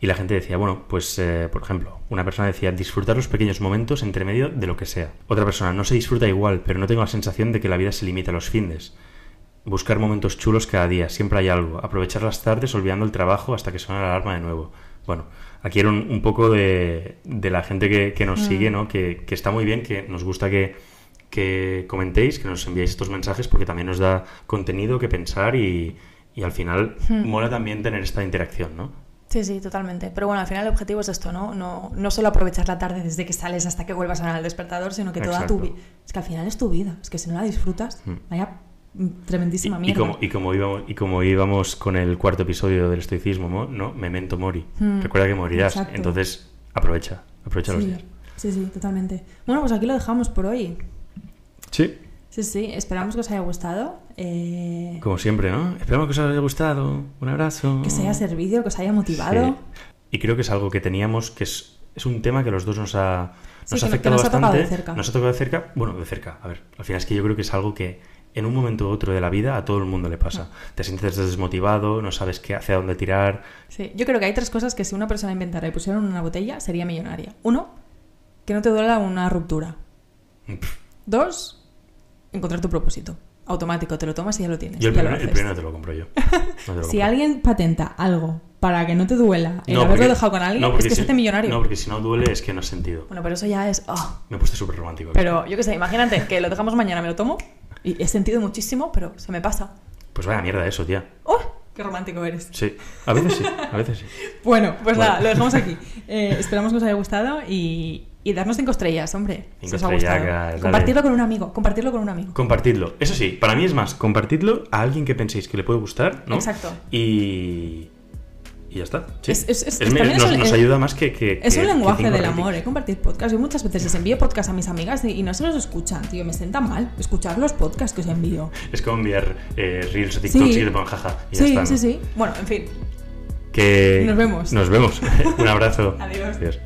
Y la gente decía, bueno, pues, eh, por ejemplo, una persona decía, disfrutar los pequeños momentos entre medio de lo que sea. Otra persona, no se disfruta igual, pero no tengo la sensación de que la vida se limita a los findes. Buscar momentos chulos cada día, siempre hay algo. Aprovechar las tardes olvidando el trabajo hasta que suena la alarma de nuevo. Bueno, aquí era un, un poco de, de la gente que, que nos Mm. sigue, ¿no? Que, que está muy bien, que nos gusta que, que comentéis, que nos enviéis estos mensajes porque también nos da contenido que pensar y, y al final Mm. mola también tener esta interacción, ¿no? Sí, sí, totalmente. Pero bueno, al final el objetivo es esto, ¿no? No, no solo aprovechar la tarde desde que sales hasta que vuelvas a el despertador, sino que toda tu vida... Es que al final es tu vida. Es que si no la disfrutas, Mm. vaya tremendísima Y, y mierda. como, y, como íbamos, y como íbamos con el cuarto episodio del estoicismo, ¿no? Memento mori. Mm, Recuerda que morirás. exacto. Entonces, aprovecha. Aprovecha los sí, días. sí, sí, totalmente. Bueno, pues aquí lo dejamos por hoy. Sí. Sí, sí, esperamos que os haya gustado. eh, Como siempre, ¿no? Esperamos que os haya gustado. Un abrazo. que os haya servido, que os haya motivado. Sí. Y creo que es algo que teníamos, que es, es un tema que los dos nos ha, nos ha afectado nos ha tocado bastante. de cerca. Nos ha tocado de cerca. Bueno, de cerca. A ver, al final es que yo creo que es algo que en un momento u otro de la vida a todo el mundo le pasa. Te sientes desmotivado, no sabes qué, hacia dónde tirar. Sí, yo creo que hay tres cosas que si una persona inventara y pusiera en una botella sería millonaria. Uno, que no te duela una ruptura. Dos, encontrar tu propósito. Automático, te lo tomas y ya lo tienes. Yo el primero, el haces. primero te lo compro yo. No te lo Si alguien patenta algo para que no te duela el No, haberlo porque- dejado con alguien, no, es que si- millonario. No, porque si no duele es que no has sentido. Bueno, pero eso ya es... oh. Me he puesto súper romántico. Pero yo qué sé, imagínate que lo dejamos mañana, me lo tomo y he sentido muchísimo, pero se me pasa. Pues vaya mierda eso, tía. ¡Oh! ¡Qué romántico eres! Sí. A veces sí, a veces sí. Bueno, pues Bueno. nada, lo dejamos aquí. Eh, esperamos que os haya gustado y, y darnos cinco estrellas, hombre. si Cinco os ha gustado. Compartirlo con un amigo, compartirlo con un amigo. Compartidlo. Eso sí, para mí es más, compartidlo a alguien que penséis que le puede gustar, ¿no? Exacto. Y. Y ya está. Sí. Es- es- es- Es- también es nos, un- nos ayuda más que. que- Es que- un lenguaje del amor, ¿eh? Compartir podcast. Yo muchas veces les envío podcast a mis amigas y, y no se los escuchan, tío. Me sientan mal escuchar los podcasts que os envío. Es como enviar eh, reels o TikToks Sí. y te ponen jaja. Y ya Sí, está, ¿no? sí, sí. Bueno, en fin. Que... Nos vemos. Nos vemos. un abrazo. Adiós. Adiós.